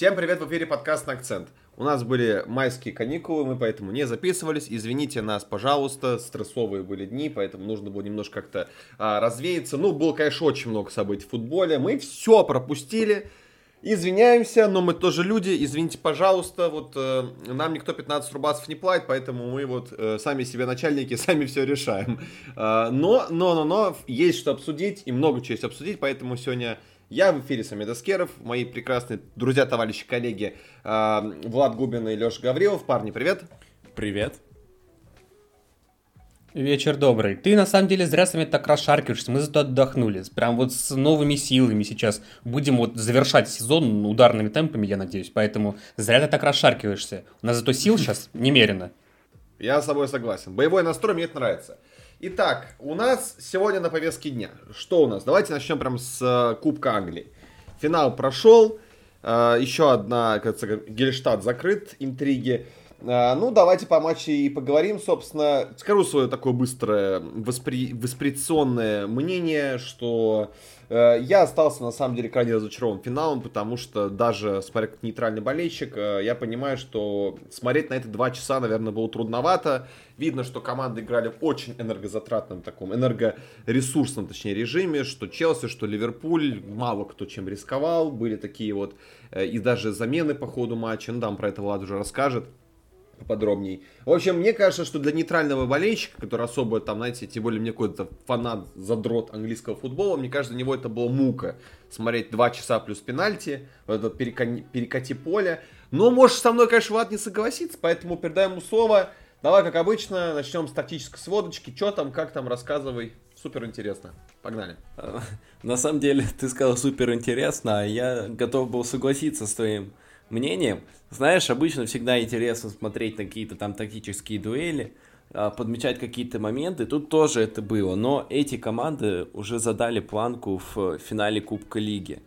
Всем привет, в эфире подкаст на акцент. У нас были майские каникулы, мы поэтому не записывались. Извините нас, пожалуйста, стрессовые были дни, поэтому нужно было немножко как-то а, развеяться. Ну, было, конечно, очень много событий в футболе. Мы все пропустили. Извиняемся, но мы тоже люди. Извините, пожалуйста, вот э, нам никто 15 рубасов не платит, поэтому мы вот э, сами себе начальники, сами все решаем. Э, но, но, но, но, есть что обсудить и много чего есть обсудить, поэтому сегодня я в эфире Самед Аскеров, мои прекрасные друзья, товарищи, коллеги э, Влад Губин и Леша Гаврилов. Парни, привет. Привет. Вечер добрый. Ты на самом деле зря с вами так расшаркиваешься. Мы зато отдохнули. Прям вот с новыми силами сейчас будем вот завершать сезон ударными темпами, я надеюсь. Поэтому зря ты так расшаркиваешься. У нас зато сил сейчас немерено. Я с тобой согласен. Боевой настрой мне это нравится. Итак, у нас сегодня на повестке дня. Что у нас? Давайте начнем прям с э, Кубка Англии. Финал прошел. Э, еще одна, кажется, Гельштадт закрыт, интриги. А, ну, давайте по матче и поговорим, собственно. Скажу свое такое быстрое воспри... восприционное мнение, что э, я остался, на самом деле, крайне разочарован финалом, потому что даже, смотря как нейтральный болельщик, э, я понимаю, что смотреть на это два часа, наверное, было трудновато. Видно, что команды играли в очень энергозатратном таком, энергоресурсном, точнее, режиме, что Челси, что Ливерпуль, мало кто чем рисковал, были такие вот, э, и даже замены по ходу матча, ну, там про это Влад уже расскажет поподробней. В общем, мне кажется, что для нейтрального болельщика, который особо там, знаете, тем более мне какой-то фанат, задрот английского футбола, мне кажется, для него это была мука. Смотреть 2 часа плюс пенальти, вот этот перекати, перекати поле. Но может со мной, конечно, Влад не согласится, поэтому передаем ему слово. Давай, как обычно, начнем с тактической сводочки. Что там, как там, рассказывай. Супер интересно. Погнали. На самом деле, ты сказал супер интересно, а я готов был согласиться с твоим мнением. Знаешь, обычно всегда интересно смотреть на какие-то там тактические дуэли, а, подмечать какие-то моменты. Тут тоже это было, но эти команды уже задали планку в финале Кубка Лиги.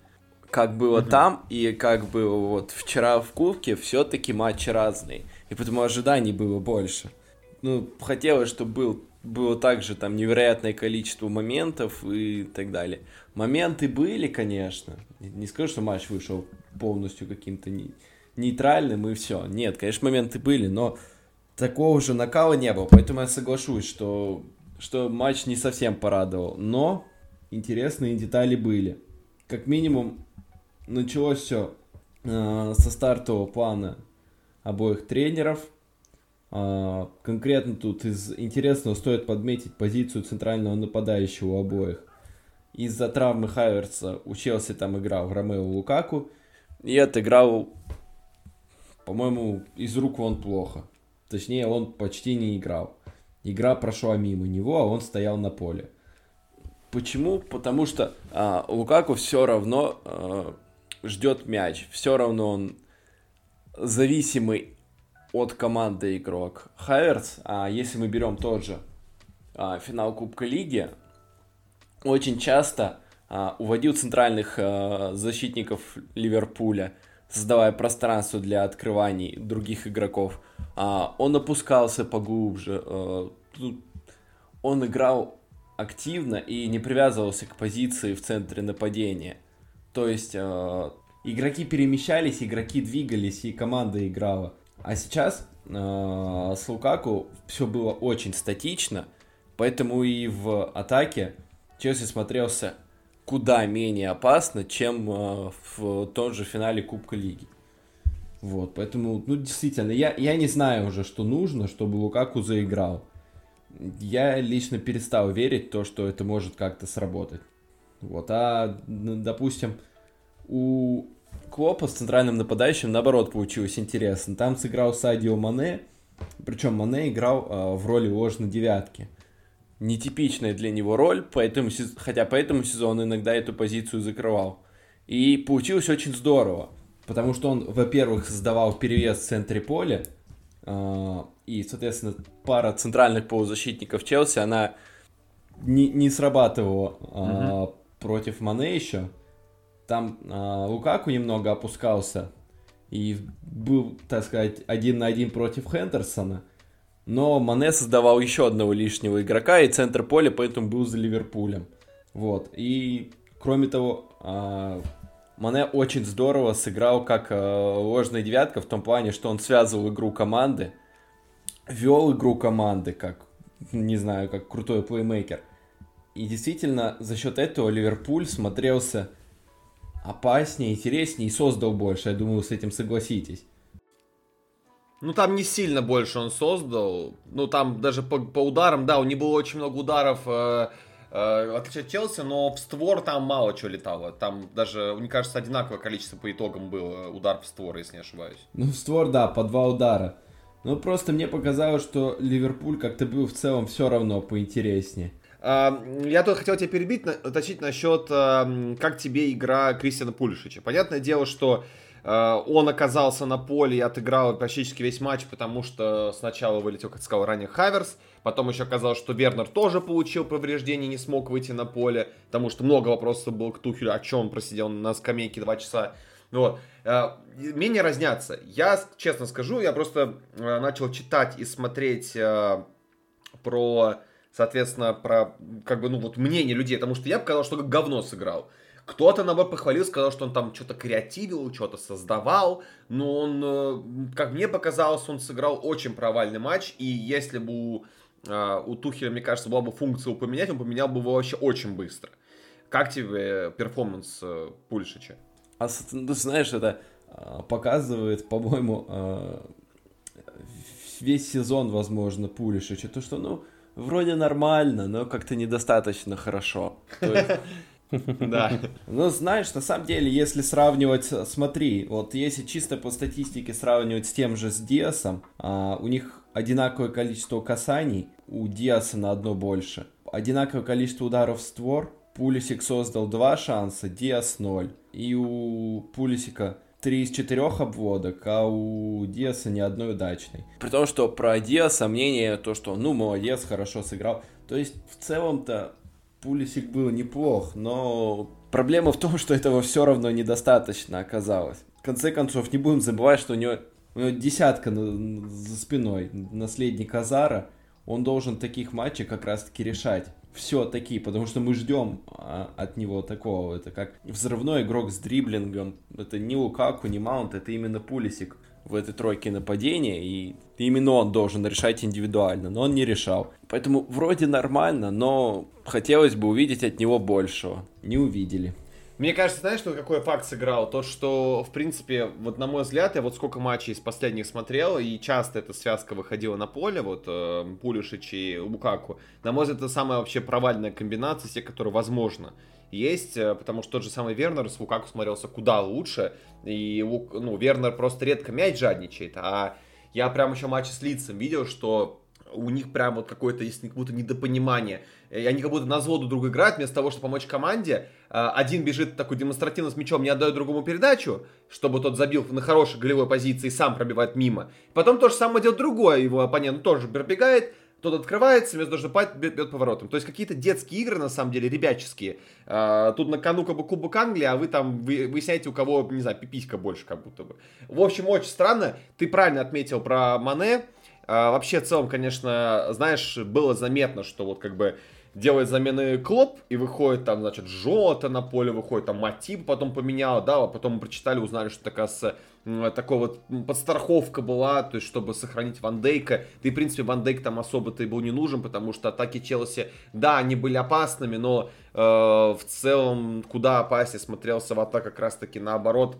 Как было угу. там и как было вот вчера в Кубке, все-таки матчи разные. И поэтому ожиданий было больше. Ну, хотелось, чтобы был, было также там невероятное количество моментов и так далее. Моменты были, конечно. Не скажу, что матч вышел полностью каким-то не, нейтральным и все. Нет, конечно, моменты были, но такого же накала не было. Поэтому я соглашусь, что, что матч не совсем порадовал. Но интересные детали были. Как минимум, началось все э, со стартового плана обоих тренеров. Э, конкретно тут из интересного стоит подметить позицию центрального нападающего у обоих. Из-за травмы Хайверса у Челси там играл Ромео Лукаку. И отыграл, по-моему, из рук он плохо. Точнее, он почти не играл. Игра прошла мимо него, а он стоял на поле. Почему? Потому что а, Лукаку все равно а, ждет мяч. Все равно он зависимый от команды игрок. Хайверс, а если мы берем тот же а, финал Кубка Лиги, очень часто уводил центральных а, защитников Ливерпуля, создавая пространство для открываний других игроков. А, он опускался поглубже, он играл активно и не привязывался к позиции в центре нападения. То есть игроки перемещались, игроки двигались, и команда играла. А сейчас с Лукаку все было очень статично, поэтому и в атаке Челси смотрелся куда менее опасно, чем э, в том же финале Кубка Лиги. Вот, поэтому, ну, действительно, я, я не знаю уже, что нужно, чтобы Лукаку заиграл. Я лично перестал верить в то, что это может как-то сработать. Вот, а, допустим, у Клопа с центральным нападающим, наоборот, получилось интересно. Там сыграл Садио Мане, причем Мане играл э, в роли ложной девятки нетипичная для него роль, поэтому, хотя по этому сезону иногда эту позицию закрывал. И получилось очень здорово, потому что он, во-первых, создавал перевес в центре поля, э, и, соответственно, пара центральных полузащитников Челси, она не, не срабатывала угу. против Мане еще. Там э, Лукаку немного опускался и был, так сказать, один на один против Хендерсона – но Мане создавал еще одного лишнего игрока, и центр поля поэтому был за Ливерпулем. Вот. И, кроме того, а, Мане очень здорово сыграл как э, ложная девятка в том плане, что он связывал игру команды, вел игру команды, как, не знаю, как крутой плеймейкер. И действительно, за счет этого Ливерпуль смотрелся опаснее, интереснее и создал больше. Я думаю, вы с этим согласитесь. Ну, там не сильно больше он создал. Ну, там даже по, по ударам, да, у него было очень много ударов, э, э, отличие от Челси, но в створ там мало чего летало. Там даже, мне кажется, одинаковое количество по итогам было удар в створ, если не ошибаюсь. Ну, в створ, да, по два удара. Ну, просто мне показалось, что Ливерпуль как-то был в целом все равно поинтереснее. А, я тут хотел тебя перебить, уточнить насчет, а, как тебе игра Кристиана Пулишича. Понятное дело, что он оказался на поле и отыграл практически весь матч, потому что сначала вылетел, как сказал ранее, Хаверс, потом еще оказалось, что Вернер тоже получил повреждение, не смог выйти на поле, потому что много вопросов было к Тухелю, о чем он просидел на скамейке два часа. Вот. Менее разнятся. Я, честно скажу, я просто начал читать и смотреть про соответственно, про, как бы, ну, вот мнение людей, потому что я показал, что как говно сыграл. Кто-то, наоборот, похвалил, сказал, что он там что-то креативил, что-то создавал, но он, э, как мне показалось, он сыграл очень провальный матч, и если бы у, э, у Тухеля, мне кажется, была бы функция поменять, он поменял бы его вообще очень быстро. Как тебе перформанс э, Пульшича? А, ну, знаешь, это показывает, по-моему, весь сезон, возможно, Пулишича, то, что, ну, вроде нормально, но как-то недостаточно хорошо. Да. Ну, знаешь, на самом деле, если сравнивать, смотри, вот если чисто по статистике сравнивать с тем же с Диасом, а, у них одинаковое количество касаний, у Диаса на одно больше. Одинаковое количество ударов в створ, Пулисик создал два шанса, Диас ноль. И у Пулисика три из четырех обводок, а у Диаса ни одной удачной. При том, что про Диаса мнение то, что ну молодец, хорошо сыграл. То есть в целом-то Пулисик был неплох, но проблема в том, что этого все равно недостаточно оказалось. В конце концов, не будем забывать, что у него, у него десятка на, за спиной, наследник Азара, он должен таких матчей как раз-таки решать все такие, потому что мы ждем а, от него такого. Это как взрывной игрок с дриблингом. Это не Лукаку, не Маунт, это именно Пулисик в этой тройке нападения, и именно он должен решать индивидуально, но он не решал. Поэтому вроде нормально, но хотелось бы увидеть от него большего. Не увидели. Мне кажется, знаешь, что какой факт сыграл? То, что, в принципе, вот на мой взгляд, я вот сколько матчей из последних смотрел, и часто эта связка выходила на поле, вот э, Пулишич и Лукаку. На мой взгляд, это самая вообще провальная комбинация, те, которые возможно есть, э, потому что тот же самый Вернер с Лукаку смотрелся куда лучше, и ну, Вернер просто редко мяч жадничает, а я прям еще матч с лицом видел, что у них прям вот какое-то есть как будто недопонимание. И они как будто на взводу друг играют, вместо того, чтобы помочь команде. А, один бежит такой демонстративно с мячом, не отдает другому передачу, чтобы тот забил на хорошей голевой позиции и сам пробивает мимо. Потом то же самое делает другое, его оппонент тоже пробегает, тот открывается, вместо того, чтобы бьет поворотом. То есть какие-то детские игры, на самом деле, ребяческие. А, тут на кону как бы Кубок Англии, а вы там выясняете, у кого, не знаю, пиписька больше как будто бы. В общем, очень странно. Ты правильно отметил про Мане. А, вообще, в целом, конечно, знаешь, было заметно, что вот как бы делает замены Клоп, и выходит там, значит, Жота на поле, выходит там Матип, потом поменял, да, а потом мы прочитали, узнали, что такая с, такой вот подстраховка была, то есть, чтобы сохранить Ван Дейка. Да и, в принципе, Ван Дейк там особо-то и был не нужен, потому что атаки Челси, да, они были опасными, но э, в целом куда опаснее смотрелся в атаке как раз-таки наоборот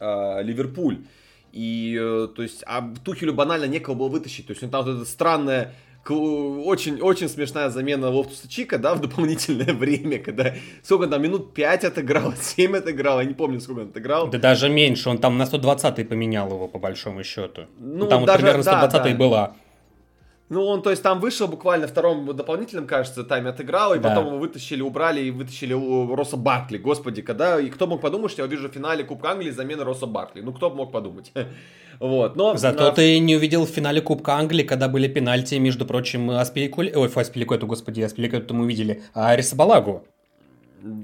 э, Ливерпуль. И, э, то есть, а Тухелю банально некого было вытащить. То есть, он там вот это странное очень, очень смешная замена Лофтуса Чика, да, в дополнительное время, когда сколько там, минут 5 отыграл, 7 отыграл, я не помню, сколько он отыграл. Да даже меньше, он там на 120 поменял его, по большому счету. Ну, там даже, вот примерно 120 да, да. была. Ну, он, то есть, там вышел буквально втором дополнительном, кажется, тайме отыграл, и да. потом его вытащили, убрали и вытащили у Росса Баркли. Господи, когда... И кто мог подумать, что я увижу в финале Кубка Англии замена Росса Баркли? Ну, кто мог подумать? вот, но... Зато на... ты не увидел в финале Кубка Англии, когда были пенальти, между прочим, Аспиликуэль... Ой, Аспиликуэту, господи, Аспиликуэту мы увидели, Аррисабалагу.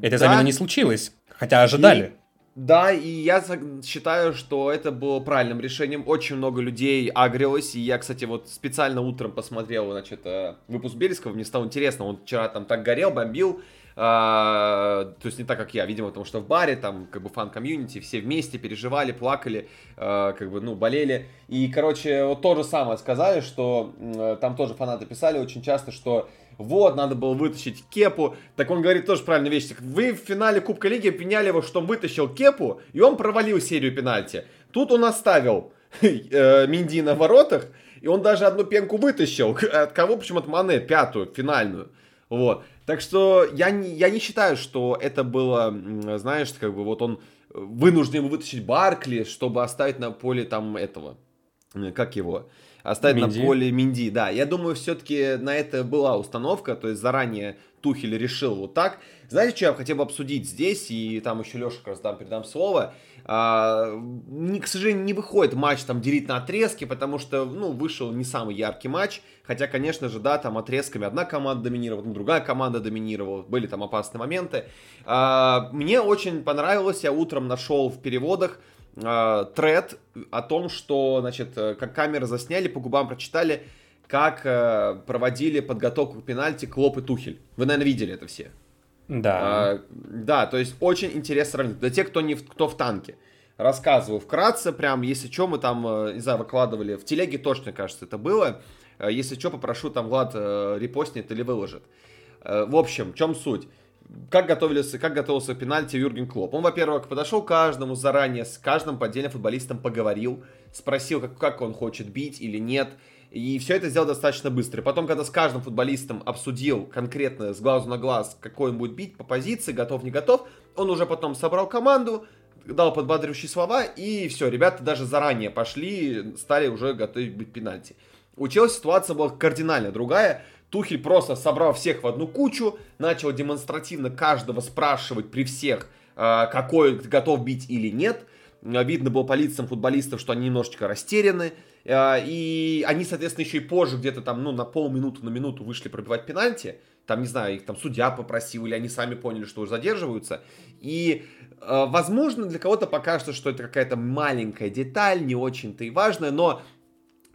Эта да? замена не случилась, хотя ожидали. И... Да, и я считаю, что это было правильным решением. Очень много людей агрилось, и я, кстати, вот специально утром посмотрел, значит, э, выпуск Бельского, мне стало интересно, он вчера там так горел, бомбил, а, то есть не так, как я, видимо, потому что в баре, там, как бы фан-комьюнити, все вместе переживали, плакали, а, как бы, ну, болели. И, короче, вот то же самое сказали, что там тоже фанаты писали очень часто, что вот, надо было вытащить кепу. Так он говорит тоже правильную вещь. Вы в финале Кубка Лиги обвиняли его, что он вытащил кепу, и он провалил серию пенальти. Тут он оставил э, Минди на воротах, и он даже одну пенку вытащил. От кого? Почему от Мане, пятую, финальную. Вот. Так что я не, я не считаю, что это было, знаешь, как бы вот он вынужден вытащить Баркли, чтобы оставить на поле там этого, как его, оставить Минди. на поле Минди. Да, я думаю, все-таки на это была установка, то есть заранее Тухель решил вот так. Знаете, что я хотел бы обсудить здесь, и там еще Леша как раз дам, передам слово. А, к сожалению, не выходит матч там делить на отрезки, потому что, ну, вышел не самый яркий матч, хотя, конечно же, да, там отрезками одна команда доминировала, ну, другая команда доминировала, были там опасные моменты. А, мне очень понравилось, я утром нашел в переводах а, тред о том, что, значит, как камеры засняли, по губам прочитали, как э, проводили подготовку к пенальти Клоп и Тухель. Вы, наверное, видели это все. Да. А, да, то есть очень интересно сравнить. Для тех, кто, не в, кто в танке. Рассказываю вкратце, прям, если что, мы там, э, не знаю, выкладывали, в телеге точно, кажется, это было. Э, если что, попрошу, там Влад э, репостнет или выложит. В общем, в чем суть? Как готовились, как готовился к пенальти Юрген Клоп? Он, во-первых, подошел к каждому заранее, с каждым по отдельно футболистом поговорил, спросил, как, как он хочет бить или нет, и все это сделал достаточно быстро. И потом, когда с каждым футболистом обсудил конкретно с глазу на глаз, какой он будет бить по позиции, готов, не готов, он уже потом собрал команду, дал подбадривающие слова, и все, ребята даже заранее пошли, стали уже готовы быть пенальти. У Челси ситуация была кардинально другая. Тухель просто собрал всех в одну кучу, начал демонстративно каждого спрашивать при всех, а, какой готов бить или нет. Видно было по лицам футболистов, что они немножечко растеряны. А, и они, соответственно, еще и позже, где-то там, ну, на полминуты, на минуту вышли пробивать пенальти. Там, не знаю, их там судья попросил, или они сами поняли, что уже задерживаются. И, а, возможно, для кого-то покажется, что это какая-то маленькая деталь, не очень-то и важная, но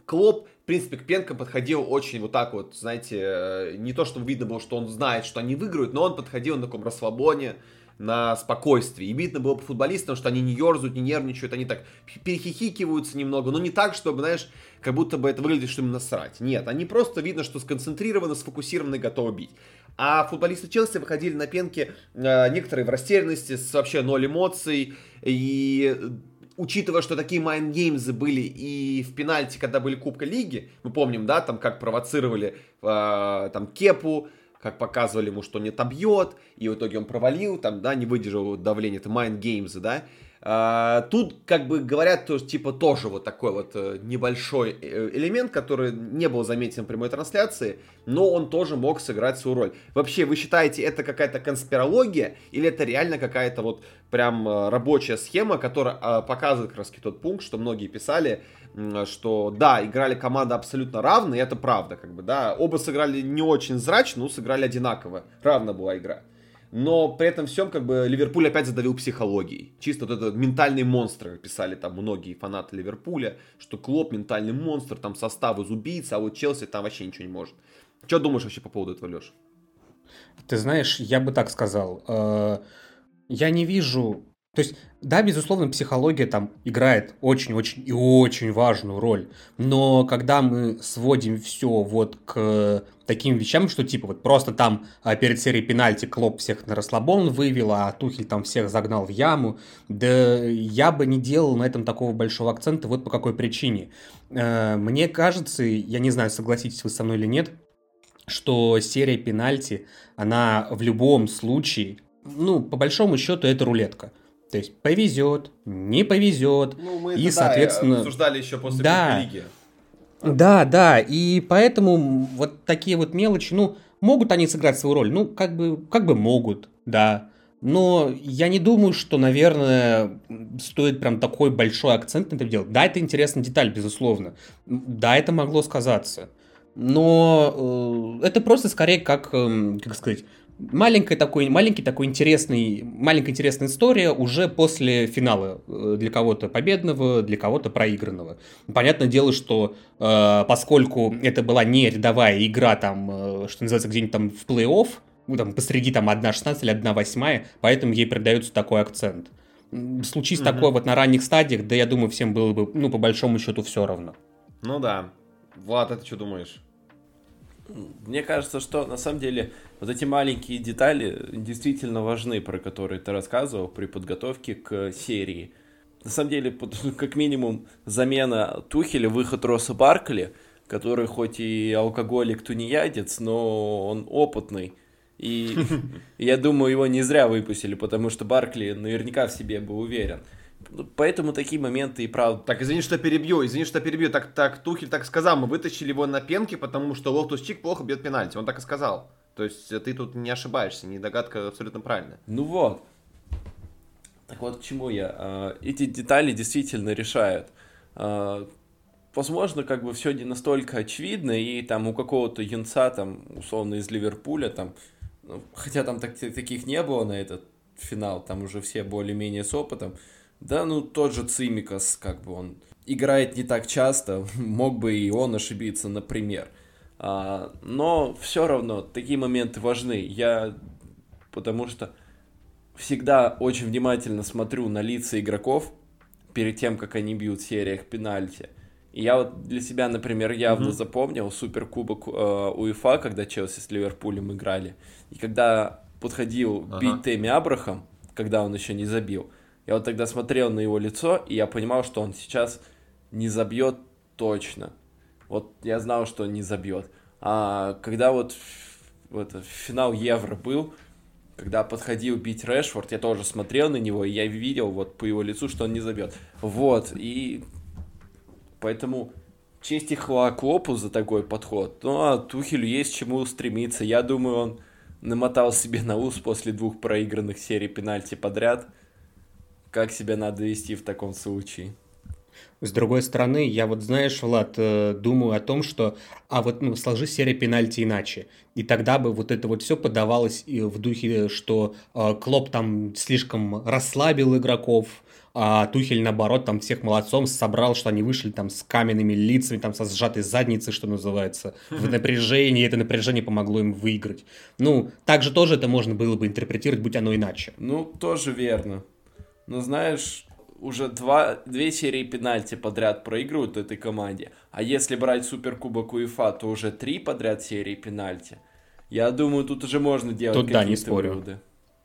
Клоп, в принципе, к пенкам подходил очень вот так вот, знаете, э, не то, чтобы видно было, что он знает, что они выиграют, но он подходил на таком расслабоне, на спокойствии. И видно было по футболистам, что они не ерзают, не нервничают, они так перехихикиваются немного, но не так, чтобы, знаешь, как будто бы это выглядит, что им насрать. Нет, они просто видно, что сконцентрированы, сфокусированы, готовы бить. А футболисты Челси выходили на пенки, э, некоторые в растерянности, с вообще ноль эмоций, и учитывая, что такие mind games ы были и в пенальти, когда были Кубка Лиги, мы помним, да, там как провоцировали э, там Кепу, как показывали ему, что не отобьет, и в итоге он провалил, там, да, не выдержал давления, это Mind Games, да. А, тут, как бы, говорят, то, типа, тоже вот такой вот э, небольшой э, элемент, который не был заметен в прямой трансляции, но он тоже мог сыграть свою роль. Вообще, вы считаете, это какая-то конспирология, или это реально какая-то вот прям э, рабочая схема, которая а, показывает как раз тот пункт, что многие писали, что да, играли команды абсолютно равные, это правда, как бы, да, оба сыграли не очень зрачно, но сыграли одинаково, равна была игра. Но при этом всем, как бы, Ливерпуль опять задавил психологией. Чисто вот этот ментальный монстр, писали там многие фанаты Ливерпуля, что Клоп ментальный монстр, там состав из убийц, а вот Челси там вообще ничего не может. Что думаешь вообще по поводу этого, Леш? Ты знаешь, я бы так сказал. Э, я не вижу то есть, да, безусловно, психология там играет очень-очень и очень важную роль, но когда мы сводим все вот к таким вещам, что типа вот просто там а, перед серией пенальти Клоп всех на расслабон вывел, а Тухель там всех загнал в яму, да я бы не делал на этом такого большого акцента вот по какой причине. Э, мне кажется, я не знаю, согласитесь вы со мной или нет, что серия пенальти, она в любом случае, ну, по большому счету, это рулетка. То есть повезет, не повезет. Ну, мы и, это, соответственно, да, обсуждали еще после да, лиги. Да, да, и поэтому вот такие вот мелочи, ну, могут они сыграть свою роль? Ну, как бы, как бы могут, да. Но я не думаю, что, наверное, стоит прям такой большой акцент на это делать. Да, это интересная деталь, безусловно. Да, это могло сказаться. Но э, это просто скорее как, э, как сказать, маленькая такой, маленький такой интересный, маленькая интересная история уже после финала. Э, для кого-то победного, для кого-то проигранного. Понятное дело, что э, поскольку это была не рядовая игра, там, э, что называется, где-нибудь там в плей-офф, ну, там, посреди там 1.16 или 1.8, поэтому ей придается такой акцент. Случись угу. такое вот на ранних стадиях, да я думаю, всем было бы, ну, по большому счету, все равно. Ну да. Влад, а ты что думаешь? Мне кажется, что на самом деле вот эти маленькие детали действительно важны, про которые ты рассказывал при подготовке к серии. На самом деле, как минимум, замена Тухеля, выход Росса Баркли, который хоть и алкоголик, тунеядец, но он опытный. И я думаю, его не зря выпустили, потому что Баркли наверняка в себе был уверен. Поэтому такие моменты и правда. Так, извини, что перебью, извини, что перебью. Так, так, Тухель так сказал, мы вытащили его на пенке, потому что Лофтус Чик плохо бьет пенальти. Он так и сказал. То есть э, ты тут не ошибаешься, не догадка абсолютно правильная. Ну вот. Так вот, к чему я? А, эти детали действительно решают. А, возможно, как бы все не настолько очевидно, и там у какого-то юнца, там, условно, из Ливерпуля, там, ну, хотя там так, таких не было на этот финал, там уже все более-менее с опытом, да, ну тот же Цимикас, как бы он играет не так часто, мог бы и он ошибиться, например. А, но все равно такие моменты важны. Я потому что всегда очень внимательно смотрю на лица игроков перед тем, как они бьют в сериях пенальти. И я вот для себя, например, явно mm-hmm. запомнил суперкубок э, УЕФА, когда Челси с Ливерпулем играли. И когда подходил ага. бить Тэмми Абрахам, когда он еще не забил, я вот тогда смотрел на его лицо, и я понимал, что он сейчас не забьет точно. Вот я знал, что он не забьет. А когда вот, вот финал Евро был, когда подходил бить Решфорд, я тоже смотрел на него, и я видел вот по его лицу, что он не забьет. Вот, и поэтому честь и хвала Клопу за такой подход. Ну, а Тухелю есть чему стремиться. Я думаю, он намотал себе на ус после двух проигранных серий пенальти подряд – как себя надо вести в таком случае? С другой стороны, я вот, знаешь, Влад, э, думаю о том, что, а вот ну, сложи серия пенальти иначе. И тогда бы вот это вот все подавалось в духе, что э, Клоп там слишком расслабил игроков, а Тухель, наоборот, там всех молодцом собрал, что они вышли там с каменными лицами, там со сжатой задницей, что называется, в напряжении, и это напряжение помогло им выиграть. Ну, также тоже это можно было бы интерпретировать, будь оно иначе. Ну, тоже верно. Но знаешь, уже два, две серии пенальти подряд проигрывают этой команде. А если брать Суперкубок УЕФА, то уже три подряд серии пенальти. Я думаю, тут уже можно делать тут, какие-то да, не спорю. выводы.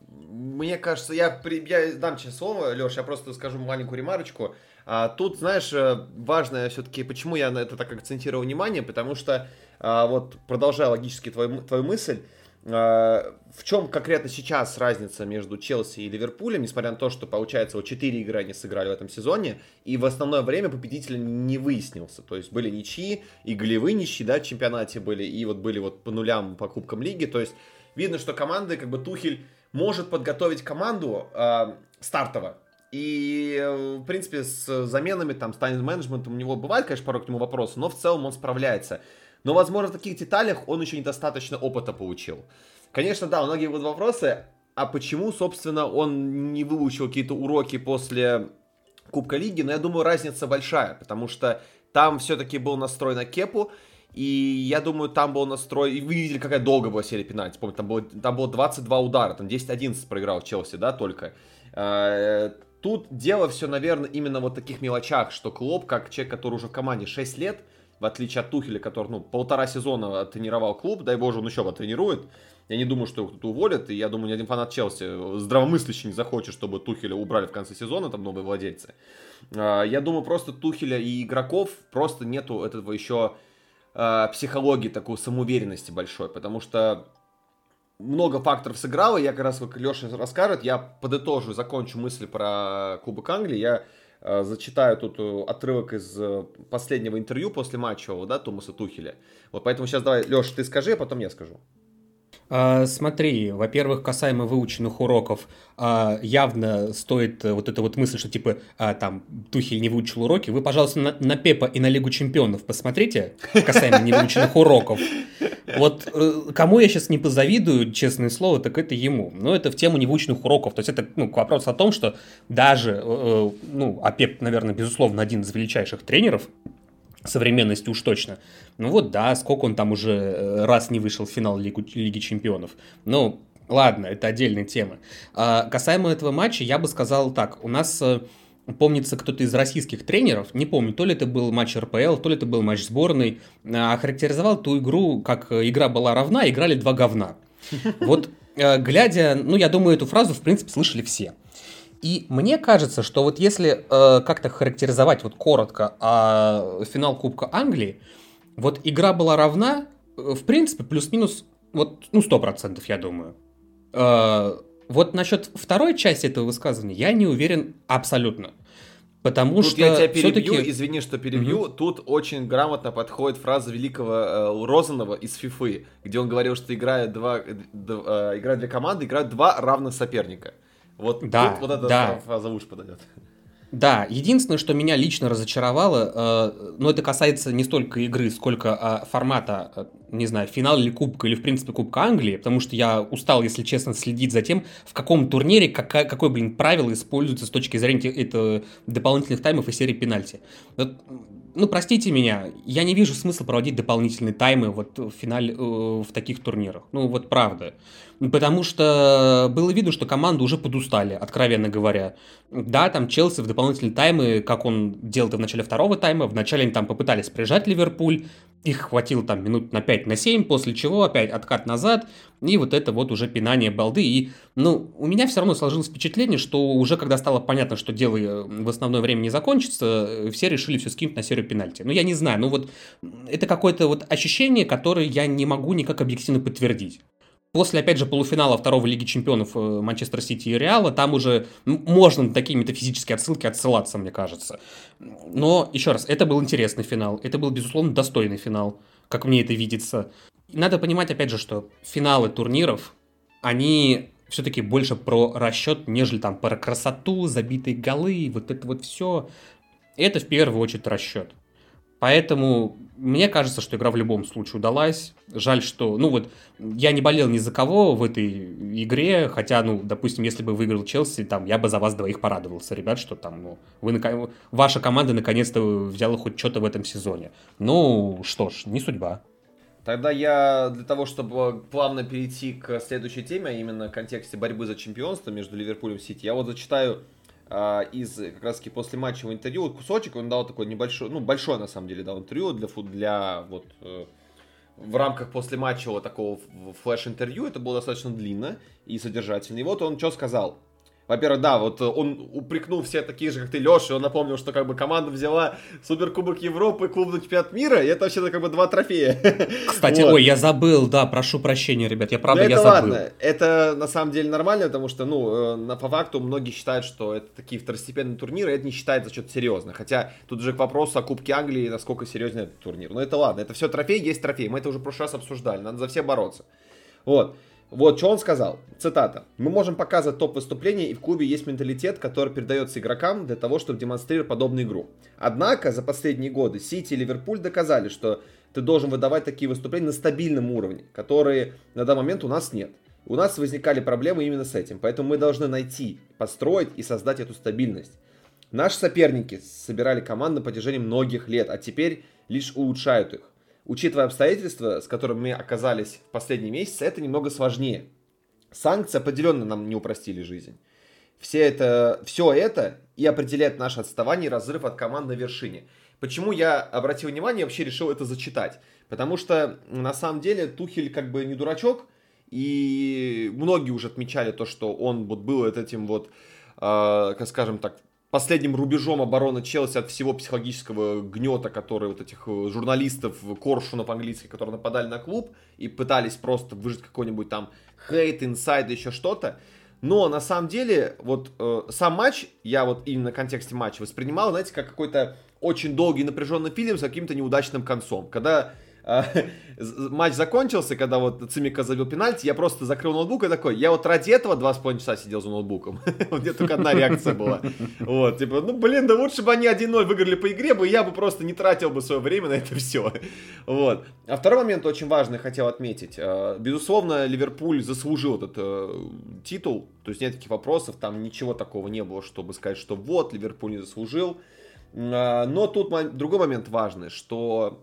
Мне кажется, я, я дам сейчас слово, Леш, я просто скажу маленькую ремарочку. А, тут, знаешь, э, важное все-таки, почему я на это так акцентировал внимание, потому что, а, вот, продолжая логически твою, твою мысль, в чем конкретно сейчас разница между Челси и Ливерпулем, несмотря на то, что, получается, вот 4 игры они сыграли в этом сезоне, и в основное время победитель не выяснился. То есть были ничьи, и голевые ничьи, да, в чемпионате были, и вот были вот по нулям по Кубкам Лиги. То есть видно, что команды, как бы Тухель может подготовить команду э, стартово. И, в принципе, с заменами, там, с тайм-менеджментом у него бывает, конечно, порой к нему вопросы, но в целом он справляется. Но, возможно, в таких деталях он еще недостаточно опыта получил. Конечно, да, многие будут вопросы, а почему, собственно, он не выучил какие-то уроки после Кубка Лиги, но я думаю, разница большая, потому что там все-таки был настрой на Кепу, и я думаю, там был настрой... И вы видели, какая долгая была серия пенальти. Помните, там было, там было 22 удара, там 10-11 проиграл Челси, да, только. А, тут дело все, наверное, именно вот таких мелочах, что Клоп, как человек, который уже в команде 6 лет, в отличие от Тухеля, который, ну, полтора сезона тренировал клуб, дай боже, он еще потренирует. Я не думаю, что его кто-то уволит, и я думаю, ни один фанат Челси здравомыслящий не захочет, чтобы Тухеля убрали в конце сезона, там новые владельцы. А, я думаю, просто Тухеля и игроков просто нету этого еще а, психологии, такой самоуверенности большой, потому что много факторов сыграло, я как раз, как Леша расскажет, я подытожу, закончу мысль про Кубок Англии, я Э, зачитаю тут э, отрывок из э, последнего интервью после матча, да, Томаса Тухеля. Вот поэтому сейчас давай, Леш, ты скажи, а потом я скажу. А, смотри, во-первых, касаемо выученных уроков, а, явно стоит вот эта вот мысль, что типа а, там Тухель не выучил уроки. Вы, пожалуйста, на, на Пепа и на Лигу Чемпионов посмотрите, касаемо невыученных уроков. Вот э, кому я сейчас не позавидую, честное слово, так это ему. Но это в тему невыученных уроков. То есть это ну, вопрос о том, что даже, э, э, ну, а Пеп, наверное, безусловно, один из величайших тренеров современности уж точно. Ну вот да, сколько он там уже э, раз не вышел в финал Лигу, Лиги Чемпионов. Ну, ладно, это отдельная тема. А, касаемо этого матча, я бы сказал так. У нас э, помнится, кто-то из российских тренеров, не помню, то ли это был матч РПЛ, то ли это был матч сборной, охарактеризовал ту игру, как игра была равна, играли два говна. Вот глядя, ну, я думаю, эту фразу, в принципе, слышали все. И мне кажется, что вот если э, как-то характеризовать вот коротко а, финал Кубка Англии, вот игра была равна, э, в принципе, плюс-минус, вот, ну, сто процентов, я думаю. Э, вот насчет второй части этого высказывания я не уверен абсолютно. Потому тут что я тебя перебью, извини, что перебью. Угу. Тут очень грамотно подходит фраза великого э, Розанова из Фифы, где он говорил, что играя два, э, э, играют две команды, играют два равных соперника. Вот да, тут вот эта да. фраза лучше подойдет. Да, единственное, что меня лично разочаровало, э, но это касается не столько игры, сколько э, формата, э, не знаю, финал или кубка, или в принципе Кубка Англии, потому что я устал, если честно, следить за тем, в каком турнире какая, какое, блин, правило используется с точки зрения это, дополнительных таймов и серии пенальти. Вот, ну, простите меня, я не вижу смысла проводить дополнительные таймы вот в финале, э, в таких турнирах. Ну, вот правда. Потому что было видно, что команды уже подустали, откровенно говоря. Да, там Челси в дополнительные таймы, как он делал это в начале второго тайма, вначале они там попытались прижать Ливерпуль, их хватило там минут на 5 на 7, после чего опять откат назад, и вот это вот уже пинание балды. И, ну, у меня все равно сложилось впечатление, что уже когда стало понятно, что дело э, в основное время не закончится, э, все решили все скинуть на серию пенальти. Ну, я не знаю, ну вот это какое-то вот ощущение, которое я не могу никак объективно подтвердить после, опять же, полуфинала второго Лиги Чемпионов э, Манчестер Сити и Реала, там уже можно на такие метафизические отсылки отсылаться, мне кажется. Но, еще раз, это был интересный финал. Это был, безусловно, достойный финал, как мне это видится. надо понимать, опять же, что финалы турниров, они все-таки больше про расчет, нежели там про красоту, забитые голы, вот это вот все. Это в первую очередь расчет. Поэтому мне кажется, что игра в любом случае удалась. Жаль, что, ну вот, я не болел ни за кого в этой игре, хотя, ну, допустим, если бы выиграл Челси, там, я бы за вас двоих порадовался, ребят, что там, ну, вы, ваша команда наконец-то взяла хоть что-то в этом сезоне. Ну, что ж, не судьба. Тогда я для того, чтобы плавно перейти к следующей теме, а именно в контексте борьбы за чемпионство между Ливерпулем и Сити, я вот зачитаю из как раз таки после матчевого интервью кусочек он дал такой небольшой, ну большой на самом деле дал интервью для для вот э, в рамках после матчевого такого флеш-интервью, это было достаточно длинно и содержательно. И вот он что сказал. Во-первых, да, вот он упрекнул все такие же, как ты, Леша, он напомнил, что как бы команда взяла Суперкубок Европы, клубный чемпионат мира, и это вообще как бы два трофея. Кстати, вот. ой, я забыл, да, прошу прощения, ребят, я правда, Но я это забыл. ладно, это на самом деле нормально, потому что, ну, э, по факту многие считают, что это такие второстепенные турниры, это не считается что-то серьезно. Хотя тут же к вопросу о Кубке Англии, насколько серьезный этот турнир. Но это ладно, это все трофей, есть трофей, мы это уже в прошлый раз обсуждали, надо за все бороться. Вот. Вот, что он сказал. Цитата. «Мы можем показывать топ-выступления, и в клубе есть менталитет, который передается игрокам для того, чтобы демонстрировать подобную игру. Однако, за последние годы Сити и Ливерпуль доказали, что ты должен выдавать такие выступления на стабильном уровне, которые на данный момент у нас нет. У нас возникали проблемы именно с этим, поэтому мы должны найти, построить и создать эту стабильность. Наши соперники собирали команды на протяжении многих лет, а теперь лишь улучшают их. Учитывая обстоятельства, с которыми мы оказались в последние месяцы, это немного сложнее. Санкции определенно нам не упростили жизнь. Все это, все это и определяет наше отставание и разрыв от команд на вершине. Почему я обратил внимание вообще решил это зачитать? Потому что на самом деле Тухель как бы не дурачок, и многие уже отмечали то, что он вот был этим вот, э, как скажем так, последним рубежом обороны Челси от всего психологического гнета, который вот этих э, журналистов Коршуна по-английски, которые нападали на клуб и пытались просто выжить какой-нибудь там хейт, инсайд, еще что-то. Но на самом деле, вот э, сам матч, я вот именно в контексте матча воспринимал, знаете, как какой-то очень долгий напряженный фильм с каким-то неудачным концом. Когда матч закончился, когда вот Цимика забил пенальти, я просто закрыл ноутбук и такой, я вот ради этого два с половиной часа сидел за ноутбуком. У меня только одна реакция была. Вот, типа, ну блин, да лучше бы они 1-0 выиграли по игре, бы я бы просто не тратил бы свое время на это все. Вот. А второй момент очень важный хотел отметить. А, безусловно, Ливерпуль заслужил этот э, титул, то есть нет таких вопросов, там ничего такого не было, чтобы сказать, что вот, Ливерпуль не заслужил. А, но тут другой момент важный, что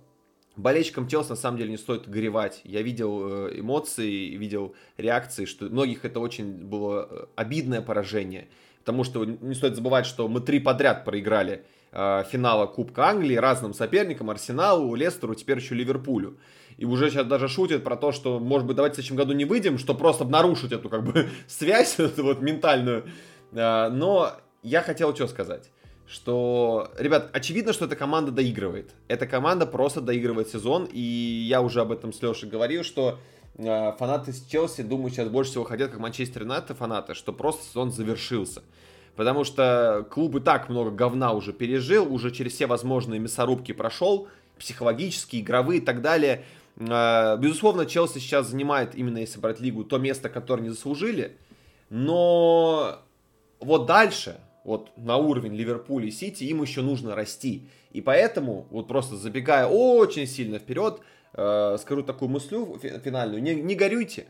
болельщикам Челси на самом деле не стоит горевать. Я видел э, эмоции, видел реакции, что многих это очень было э, обидное поражение. Потому что не стоит забывать, что мы три подряд проиграли э, финала Кубка Англии разным соперникам, Арсеналу, Лестеру, теперь еще Ливерпулю. И уже сейчас даже шутят про то, что, может быть, давайте в следующем году не выйдем, что просто нарушить эту как бы связь, эту вот ментальную. Но я хотел что сказать что, ребят, очевидно, что эта команда доигрывает. Эта команда просто доигрывает сезон, и я уже об этом с Лешей говорил, что э, фанаты с Челси, думаю, сейчас больше всего хотят, как Манчестер Юнайтед фанаты, что просто сезон завершился. Потому что клуб и так много говна уже пережил, уже через все возможные мясорубки прошел, психологические, игровые и так далее. Э, безусловно, Челси сейчас занимает, именно если брать лигу, то место, которое не заслужили. Но вот дальше, вот на уровень Ливерпуля и Сити, им еще нужно расти. И поэтому, вот просто забегая очень сильно вперед, э, скажу такую мыслю финальную, не, не горюйте.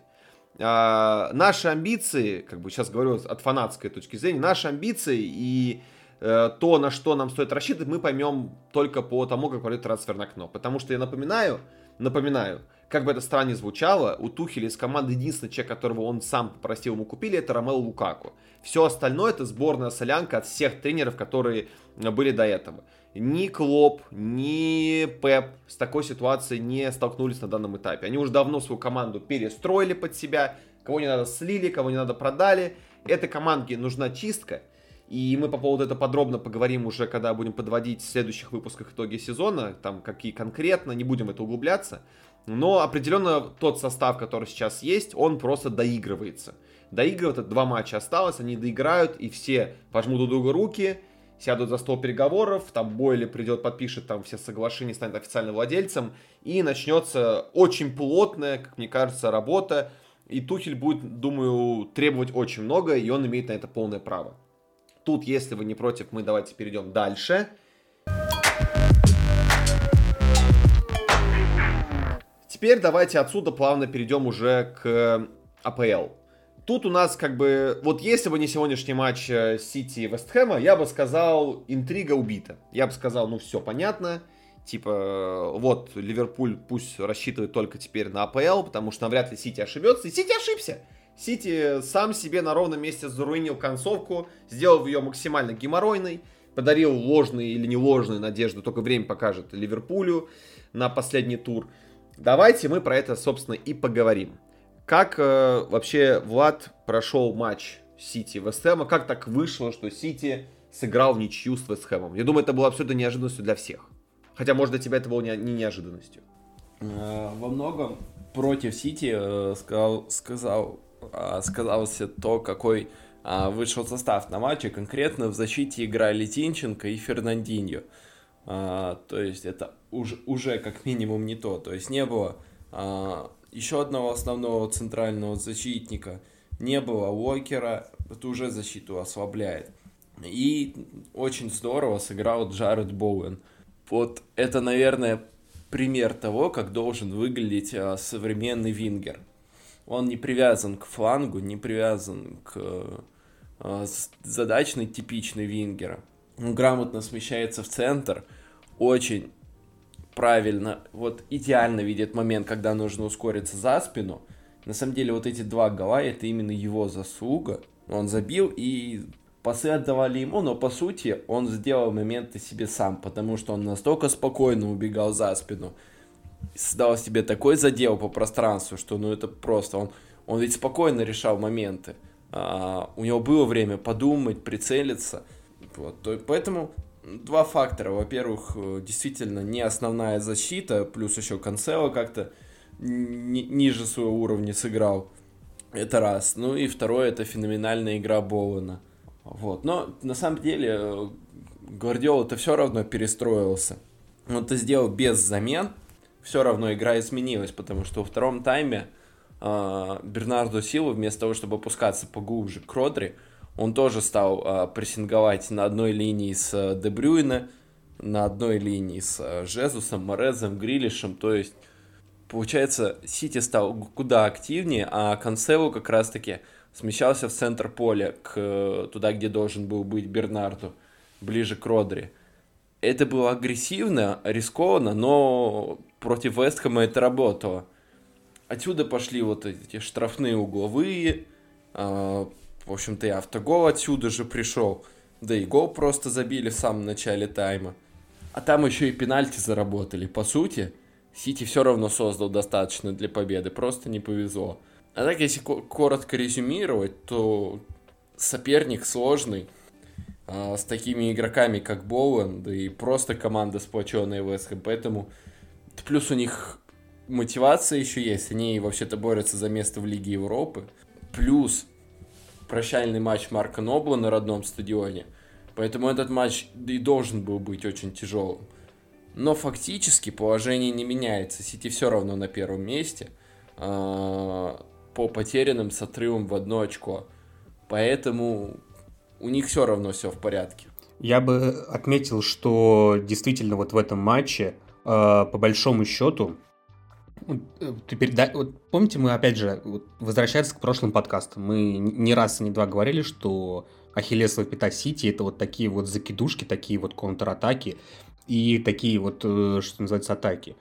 Э, наши амбиции, как бы сейчас говорю от фанатской точки зрения, наши амбиции и э, то, на что нам стоит рассчитывать, мы поймем только по тому, как пройдет трансферное окно. Потому что я напоминаю, напоминаю, как бы это странно звучало, у Тухеля из команды единственный человек, которого он сам попросил ему купили, это Ромео Лукаку. Все остальное это сборная солянка от всех тренеров, которые были до этого. Ни Клоп, ни Пеп с такой ситуацией не столкнулись на данном этапе. Они уже давно свою команду перестроили под себя, кого не надо слили, кого не надо продали. Этой команде нужна чистка. И мы по поводу этого подробно поговорим уже, когда будем подводить в следующих выпусках итоги сезона, там какие конкретно, не будем в это углубляться. Но определенно тот состав, который сейчас есть, он просто доигрывается. Доигрывает, это два матча осталось, они доиграют, и все пожмут друг другу руки, сядут за стол переговоров, там Бойли придет, подпишет там все соглашения, станет официальным владельцем, и начнется очень плотная, как мне кажется, работа, и Тухель будет, думаю, требовать очень много, и он имеет на это полное право. Тут, если вы не против, мы давайте перейдем дальше. Теперь давайте отсюда плавно перейдем уже к АПЛ. Тут у нас как бы, вот если бы не сегодняшний матч э, Сити и Вестхэма, я бы сказал, интрига убита. Я бы сказал, ну все понятно, типа, вот, Ливерпуль пусть рассчитывает только теперь на АПЛ, потому что навряд ли Сити ошибется, и Сити ошибся. Сити сам себе на ровном месте заруинил концовку, сделал ее максимально геморройной, подарил ложные или не ложные надежды, только время покажет Ливерпулю на последний тур. Давайте мы про это, собственно, и поговорим. Как э, вообще Влад прошел матч Сити Вестхэма? Как так вышло, что Сити сыграл в ничью с Вестхэмом? Я думаю, это было абсолютно неожиданностью для всех. Хотя, может, для тебя это было не, не неожиданностью. Э, во многом против Сити э, сказал, сказал, сказался то, какой вышел состав на матче. Конкретно в защите играли Тинченко и Фернандиньо. То есть это уже, уже как минимум не то. То есть не было а, еще одного основного центрального защитника, не было Уокера, это уже защиту ослабляет. И очень здорово сыграл Джаред Боуэн. Вот это, наверное, пример того, как должен выглядеть а, современный вингер. Он не привязан к флангу, не привязан к а, задачной типичной вингера. Он грамотно смещается в центр, очень правильно, вот идеально видит момент, когда нужно ускориться за спину. На самом деле вот эти два гола, это именно его заслуга. Он забил и пасы отдавали ему, но по сути он сделал моменты себе сам, потому что он настолько спокойно убегал за спину, создал себе такой задел по пространству, что ну это просто, он, он ведь спокойно решал моменты. А, у него было время подумать, прицелиться. Вот, то, поэтому два фактора. Во-первых, э, действительно не основная защита, плюс еще Канцело как-то ни ниже своего уровня сыграл. Это раз. Ну и второе, это феноменальная игра Боуэна. Вот. Но на самом деле э, Гвардиола-то все равно перестроился. Он это сделал без замен. Все равно игра изменилась, потому что во втором тайме э, Бернардо Силу вместо того, чтобы опускаться поглубже к Родри, он тоже стал э, прессинговать на одной линии с э, Дебрюйна, на одной линии с э, Жезусом, Морезом, Грилишем. То есть, получается, Сити стал куда активнее, а Канцелу как раз-таки смещался в центр поля, к, туда, где должен был быть Бернарду, ближе к Родри. это было агрессивно, рискованно, но против Вестхэма это работало. Отсюда пошли вот эти штрафные угловые, э, в общем-то и автогол отсюда же пришел, да и гол просто забили в самом начале тайма. А там еще и пенальти заработали. По сути, Сити все равно создал достаточно для победы, просто не повезло. А так, если коротко резюмировать, то соперник сложный, а, с такими игроками, как Боуэн, да и просто команда сплоченная Вестхэм, поэтому плюс у них мотивация еще есть, они вообще-то борются за место в Лиге Европы, плюс прощальный матч Марка Нобла на родном стадионе – Поэтому этот матч и должен был быть очень тяжелым. Но фактически положение не меняется. Сити все равно на первом месте. А, по потерянным с отрывом в одно очко. Поэтому у них все равно все в порядке. Я бы отметил, что действительно вот в этом матче, по большому счету, Теперь, да, вот помните, мы опять же, вот, возвращаясь к прошлым подкастам, мы не раз и не два говорили, что Ахиллесова пята Сити это вот такие вот закидушки, такие вот контратаки и такие вот, э, что называется, атаки.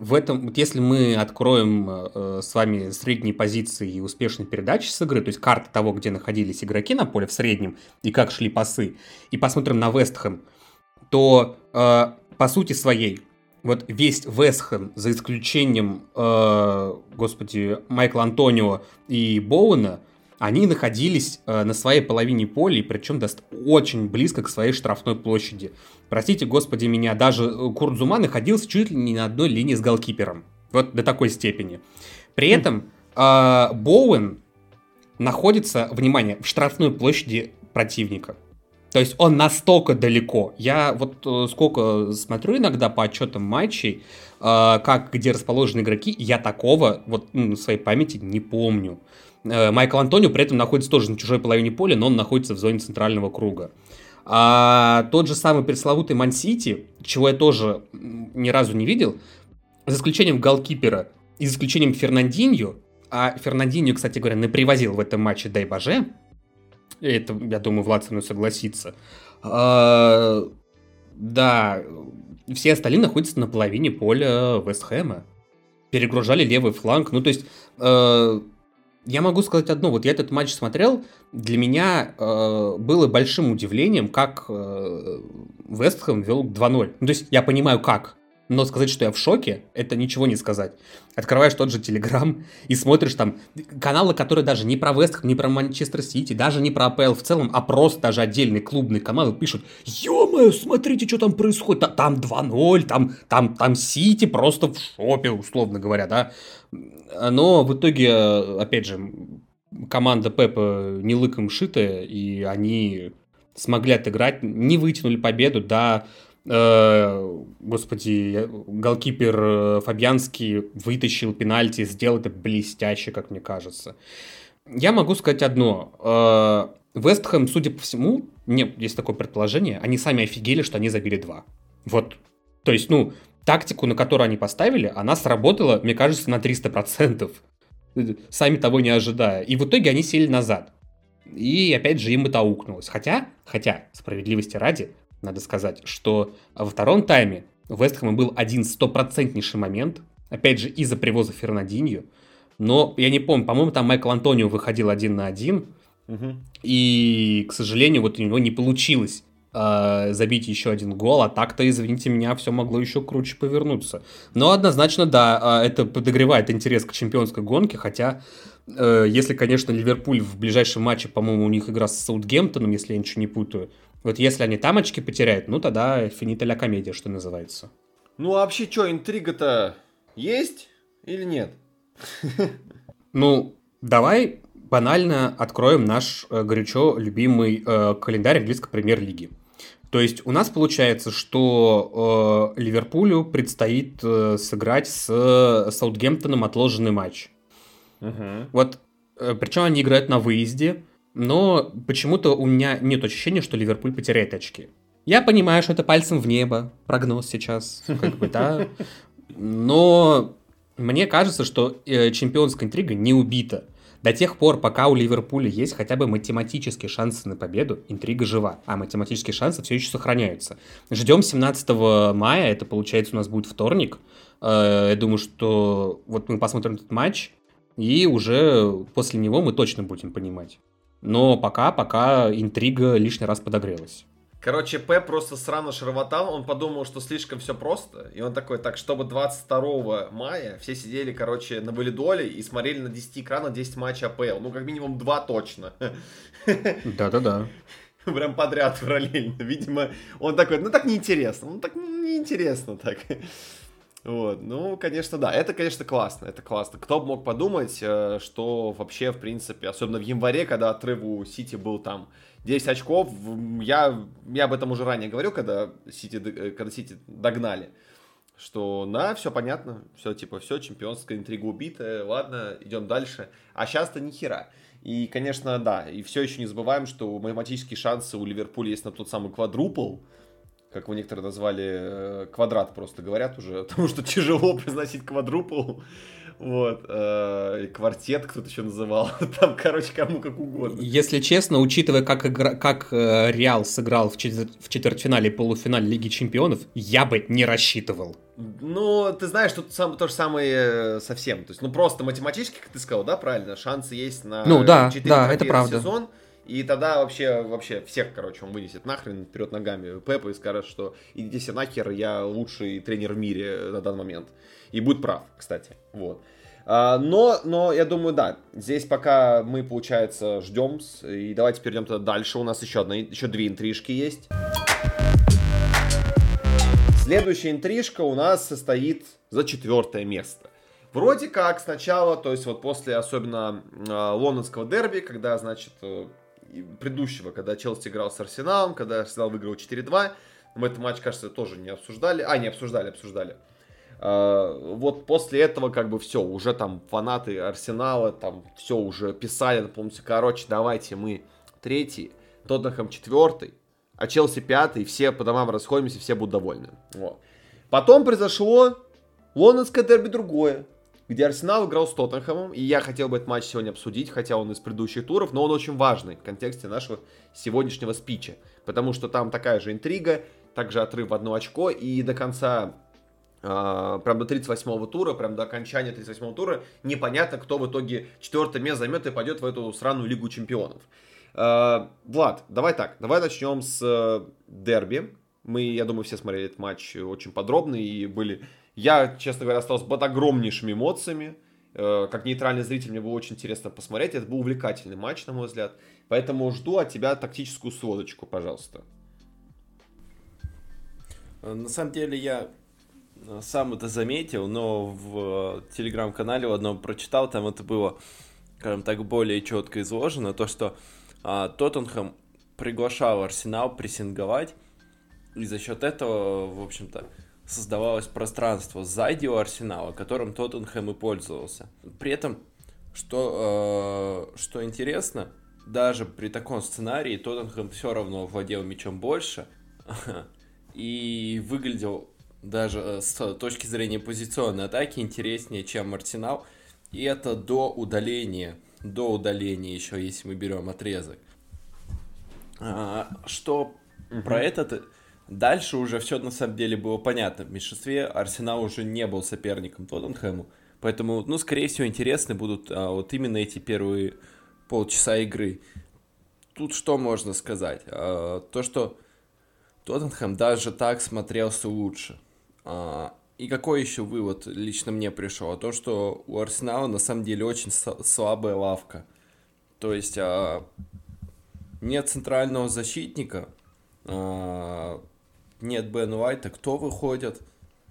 В этом, вот если мы откроем э, с вами средние позиции и успешные передачи с игры, то есть карты того, где находились игроки на поле в среднем и как шли пасы, и посмотрим на Вестхэм, то э, по сути своей вот весь Вестхэм, за исключением, э, господи, Майкла Антонио и Боуэна, они находились э, на своей половине поля, и причем даст очень близко к своей штрафной площади. Простите, господи, меня даже э, Курдзума находился чуть ли не на одной линии с голкипером. Вот до такой степени. При этом э, Боуэн находится, внимание, в штрафной площади противника. То есть он настолько далеко. Я вот э, сколько смотрю иногда по отчетам матчей, э, как где расположены игроки, я такого вот ну, в своей памяти не помню. Э, Майкл Антонио при этом находится тоже на чужой половине поля, но он находится в зоне центрального круга. А тот же самый пресловутый Ман-Сити, чего я тоже ни разу не видел, за исключением голкипера и за исключением Фернандиньо, а Фернандиньо, кстати говоря, не привозил в этом матче Дай Боже, это, я думаю, Влад со мной согласится. А, да, все остальные находятся на половине поля Вестхэма. Перегружали левый фланг. Ну, то есть, э, я могу сказать одно. Вот я этот матч смотрел, для меня э, было большим удивлением, как э, Вестхэм вел 2-0. Ну, то есть, я понимаю, как но сказать, что я в шоке, это ничего не сказать. Открываешь тот же Телеграм и смотришь там каналы, которые даже не про Вестхэм, не про Манчестер Сити, даже не про АПЛ в целом, а просто даже отдельные клубные каналы пишут, ё-моё, смотрите, что там происходит, там 2-0, там, там, там Сити просто в шопе, условно говоря, да. Но в итоге, опять же, команда Пепа не лыком шитая, и они смогли отыграть, не вытянули победу, да, господи, голкипер э, Фабьянский вытащил пенальти, сделал это блестяще, как мне кажется. Я могу сказать одно. Э, Вестхэм, судя по всему, мне есть такое предположение, они сами офигели, что они забили два. Вот. То есть, ну, тактику, на которую они поставили, она сработала, мне кажется, на 300%. Сами того не ожидая. И в итоге они сели назад. И опять же им это аукнулось. Хотя, хотя, справедливости ради, надо сказать, что во втором тайме у Вестхэма был один стопроцентнейший момент, опять же, из-за привоза Фернандинью, но я не помню, по-моему, там Майкл Антонио выходил один на один, угу. и, к сожалению, вот у него не получилось э, забить еще один гол, а так-то, извините меня, все могло еще круче повернуться. Но однозначно, да, э, это подогревает интерес к чемпионской гонке, хотя, э, если, конечно, Ливерпуль в ближайшем матче, по-моему, у них игра с Саутгемптоном, если я ничего не путаю, вот если они там очки потеряют, ну тогда финита комедия, что называется. Ну а вообще что, интрига-то есть или нет? Ну, давай банально откроем наш э, горячо любимый э, календарь английской премьер-лиги. То есть у нас получается, что э, Ливерпулю предстоит э, сыграть с э, Саутгемптоном отложенный матч. Угу. Вот, э, причем они играют на выезде но почему-то у меня нет ощущения, что Ливерпуль потеряет очки. Я понимаю, что это пальцем в небо, прогноз сейчас, как бы, да. Но мне кажется, что э, чемпионская интрига не убита. До тех пор, пока у Ливерпуля есть хотя бы математические шансы на победу, интрига жива, а математические шансы все еще сохраняются. Ждем 17 мая, это получается у нас будет вторник. Э, я думаю, что вот мы посмотрим этот матч, и уже после него мы точно будем понимать. Но пока, пока интрига лишний раз подогрелась. Короче, П просто срано шарватал, он подумал, что слишком все просто, и он такой, так, чтобы 22 мая все сидели, короче, на валидоле и смотрели на 10 экранах 10 матчей АПЛ, ну, как минимум 2 точно. Да-да-да. Прям подряд параллельно, видимо, он такой, ну, так неинтересно, ну, так неинтересно так. Вот, ну, конечно, да, это, конечно, классно, это классно. Кто бы мог подумать, э, что вообще, в принципе, особенно в январе, когда отрыв у Сити был там 10 очков, я, я об этом уже ранее говорю, когда Сити, э, когда Сити догнали, что, на, все понятно, все, типа, все, чемпионская интрига убита, ладно, идем дальше. А сейчас-то ни хера. И, конечно, да, и все еще не забываем, что математические шансы у Ливерпуля есть на тот самый квадрупл, как его некоторые назвали, э, квадрат просто говорят уже, потому что тяжело произносить квадрупл. Вот. Э, квартет кто-то еще называл. Там, короче, кому как угодно. Если честно, учитывая, как, игра, как э, Реал сыграл в, четвер... в четвертьфинале и полуфинале Лиги Чемпионов, я бы не рассчитывал. Ну, ты знаешь, тут сам, то же самое совсем. То есть, ну, просто математически, как ты сказал, да, правильно, шансы есть на ну, да, да, это правда. сезон. И тогда вообще, вообще всех, короче, он вынесет нахрен вперед ногами Пепа и скажет, что идите все нахер, я лучший тренер в мире на данный момент. И будет прав, кстати. Вот. А, но, но я думаю, да, здесь пока мы, получается, ждем. И давайте перейдем тогда дальше. У нас еще, одна, еще две интрижки есть. Следующая интрижка у нас состоит за четвертое место. Вроде как сначала, то есть вот после особенно э, лондонского дерби, когда, значит, э, предыдущего, когда Челси играл с Арсеналом, когда Арсенал выиграл 4-2. Мы этот матч, кажется, тоже не обсуждали. А, не обсуждали, обсуждали. Uh, вот после этого как бы все, уже там фанаты Арсенала там все уже писали, помните, короче, давайте мы третий, Тоттенхэм четвертый, а Челси пятый, все по домам расходимся, все будут довольны. Вот. Потом произошло лондонское дерби другое где Арсенал играл с Тоттенхэмом, и я хотел бы этот матч сегодня обсудить, хотя он из предыдущих туров, но он очень важный в контексте нашего сегодняшнего спича, потому что там такая же интрига, также отрыв в одно очко, и до конца Uh, прям до 38-го тура, прям до окончания 38-го тура, непонятно, кто в итоге четвертое место займет и пойдет в эту сраную Лигу Чемпионов. Uh, Влад, давай так, давай начнем с uh, дерби. Мы, я думаю, все смотрели этот матч очень подробно и были я, честно говоря, остался под огромнейшими эмоциями. Э, как нейтральный зритель мне было очень интересно посмотреть. Это был увлекательный матч, на мой взгляд. Поэтому жду от тебя тактическую сводочку, пожалуйста. Э, на самом деле я э, сам это заметил, но в телеграм-канале в одном прочитал, там это было, скажем так, более четко изложено, то, что а, Тоттенхэм приглашал Арсенал прессинговать, и за счет этого, в общем-то, создавалось пространство сзади у Арсенала, которым Тоттенхэм и пользовался. При этом, что, э, что интересно, даже при таком сценарии Тоттенхэм все равно владел мячом больше и выглядел даже э, с точки зрения позиционной атаки интереснее, чем Арсенал. И это до удаления, до удаления еще, если мы берем отрезок. А, что угу. про этот Дальше уже все на самом деле было понятно. В меньшинстве Арсенал уже не был соперником Тоттенхэму. Поэтому, ну, скорее всего, интересны будут а, вот именно эти первые полчаса игры. Тут что можно сказать? А, то, что Тоттенхэм даже так смотрелся лучше. А, и какой еще вывод лично мне пришел? А то, что у Арсенала на самом деле очень слабая лавка. То есть а, нет центрального защитника, а, нет Бен Уайта, кто выходит?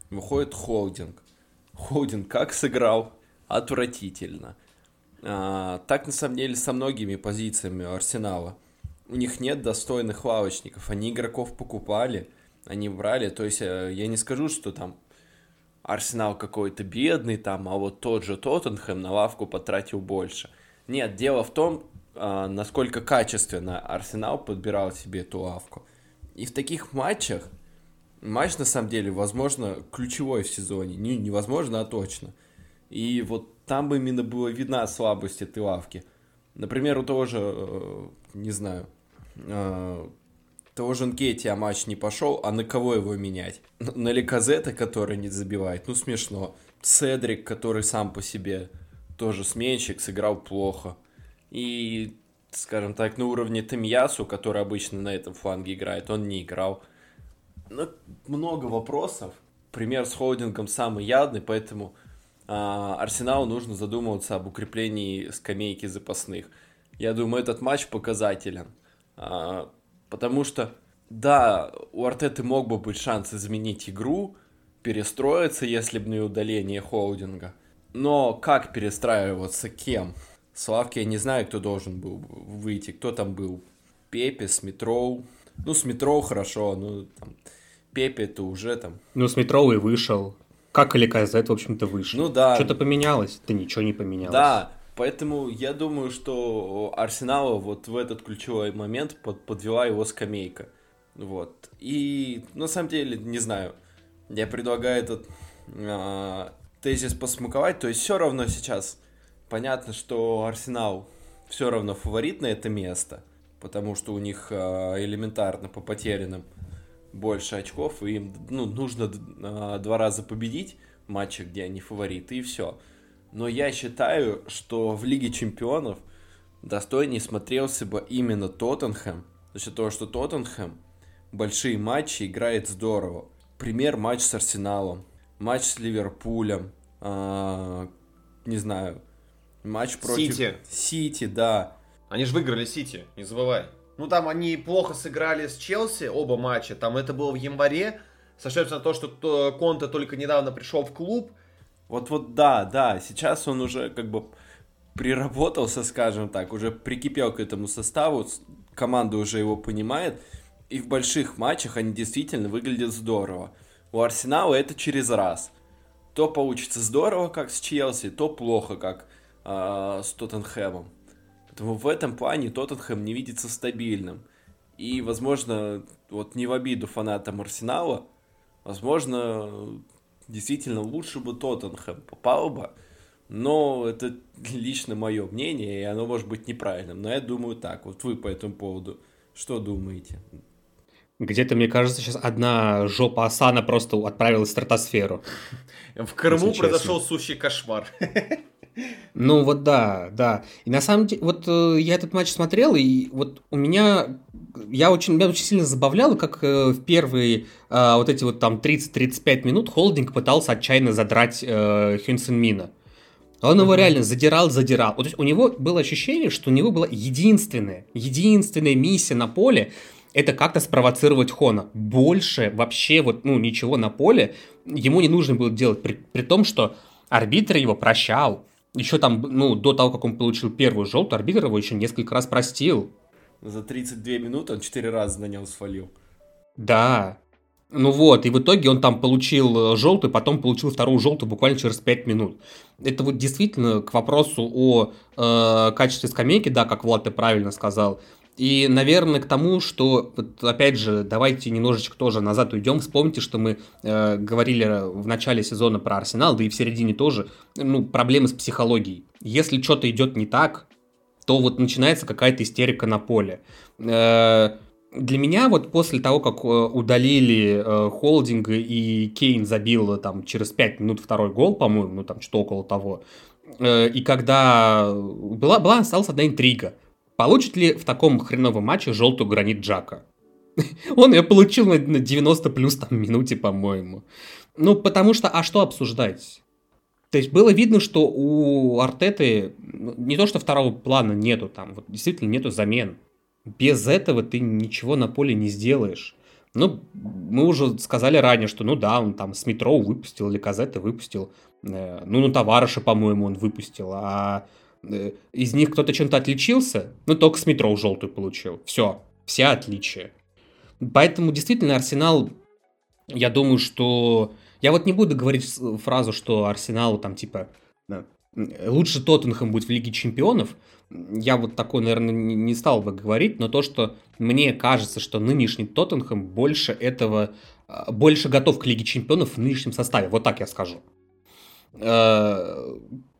Выходит Холдинг. Холдинг как сыграл? Отвратительно. А, так на самом деле со многими позициями Арсенала. У них нет достойных лавочников. Они игроков покупали, они брали. То есть э, я не скажу, что там Арсенал какой-то бедный там, а вот тот же Тоттенхэм на лавку потратил больше. Нет, дело в том, а, насколько качественно Арсенал подбирал себе эту лавку. И в таких матчах матч, на самом деле, возможно, ключевой в сезоне. Не, невозможно, а точно. И вот там бы именно была видна слабость этой лавки. Например, у того же, э, не знаю, э, того же Нкетти матч не пошел, а на кого его менять? На Ликазета, который не забивает? Ну, смешно. Седрик, который сам по себе тоже сменщик, сыграл плохо. И, скажем так, на уровне Тамьясу, который обычно на этом фланге играет, он не играл. Ну, много вопросов. Пример с холдингом самый явный, поэтому а, Арсеналу нужно задумываться об укреплении скамейки запасных. Я думаю, этот матч показателен. А, потому что, да, у Артеты мог бы быть шанс изменить игру, перестроиться, если бы не удаление холдинга. Но как перестраиваться, кем? Славки я не знаю, кто должен был выйти. Кто там был? Пепе, Смитроу. Ну, Смитроу хорошо, ну, там, Пепе это уже там... Ну, Смитроу и вышел. Как или Казет, в общем-то, вышел. Ну да. Что-то поменялось? Да ничего не поменялось. Да, поэтому я думаю, что Арсенала вот в этот ключевой момент под, подвела его скамейка. Вот. И на самом деле, не знаю, я предлагаю этот э, тезис посмаковать. То есть все равно сейчас понятно, что Арсенал все равно фаворит на это место, потому что у них э, элементарно по потерянным больше очков, и им ну, нужно э, два раза победить в матче, где они фавориты, и все. Но я считаю, что в Лиге Чемпионов достойнее смотрелся бы именно Тоттенхэм, за счет того, что Тоттенхэм большие матчи играет здорово. Пример матч с Арсеналом, матч с Ливерпулем, э, не знаю, матч против Сити. Сити, да. Они же выиграли Сити, не забывай. Ну, там они плохо сыграли с Челси, оба матча. Там это было в январе. Сошлемся на то, что Конте только недавно пришел в клуб. Вот-вот, да, да. Сейчас он уже как бы приработался, скажем так, уже прикипел к этому составу. Команда уже его понимает. И в больших матчах они действительно выглядят здорово. У Арсенала это через раз. То получится здорово, как с Челси, то плохо, как э, с Тоттенхэмом. Поэтому в этом плане Тоттенхэм не видится стабильным. И, возможно, вот не в обиду фанатам Арсенала, возможно, действительно лучше бы Тоттенхэм попал бы. Но это лично мое мнение, и оно может быть неправильным. Но я думаю так. Вот вы по этому поводу что думаете? Где-то, мне кажется, сейчас одна жопа Асана просто отправилась в стратосферу. В Крыму произошел сущий кошмар. Ну вот да, да. И на самом деле, вот э, я этот матч смотрел, и вот у меня, я очень, меня очень сильно забавляло, как э, в первые э, вот эти вот там 30-35 минут Холдинг пытался отчаянно задрать э, Хюнсен Мина. Он его реально задирал, задирал. Вот, то есть у него было ощущение, что у него была единственная, единственная миссия на поле, это как-то спровоцировать Хона. Больше вообще вот, ну, ничего на поле ему не нужно было делать, при, при том, что арбитр его прощал. Еще там, ну, до того, как он получил первую желтую, арбитр его еще несколько раз простил. За 32 минуты он 4 раза на нем свалил. Да. Ну вот, и в итоге он там получил желтую, потом получил вторую желтую буквально через 5 минут. Это вот действительно к вопросу о э, качестве скамейки, да, как Влад ты правильно сказал, и, наверное, к тому, что, вот, опять же, давайте немножечко тоже назад уйдем. Вспомните, что мы э, говорили в начале сезона про Арсенал, да и в середине тоже, ну, проблемы с психологией. Если что-то идет не так, то вот начинается какая-то истерика на поле. Э, для меня вот после того, как э, удалили э, холдинга и Кейн забил там через 5 минут второй гол, по-моему, ну там что около того, э, и когда была, была осталась одна интрига – Получит ли в таком хреновом матче желтую гранит Джака? Он ее получил на 90 плюс там минуте, по-моему. Ну, потому что, а что обсуждать? То есть было видно, что у Артеты ну, не то, что второго плана нету там, вот действительно нету замен. Без этого ты ничего на поле не сделаешь. Ну, мы уже сказали ранее, что ну да, он там с метро выпустил, или Казета выпустил. Э, ну, ну, товарища, по-моему, он выпустил. А из них кто-то чем-то отличился, ну, только с метро желтую получил. Все, все отличия. Поэтому действительно Арсенал, я думаю, что... Я вот не буду говорить фразу, что Арсеналу там типа лучше Тоттенхэм будет в Лиге Чемпионов. Я вот такой, наверное, не стал бы говорить, но то, что мне кажется, что нынешний Тоттенхэм больше этого, а, больше готов к Лиге Чемпионов в нынешнем составе. Вот так я скажу.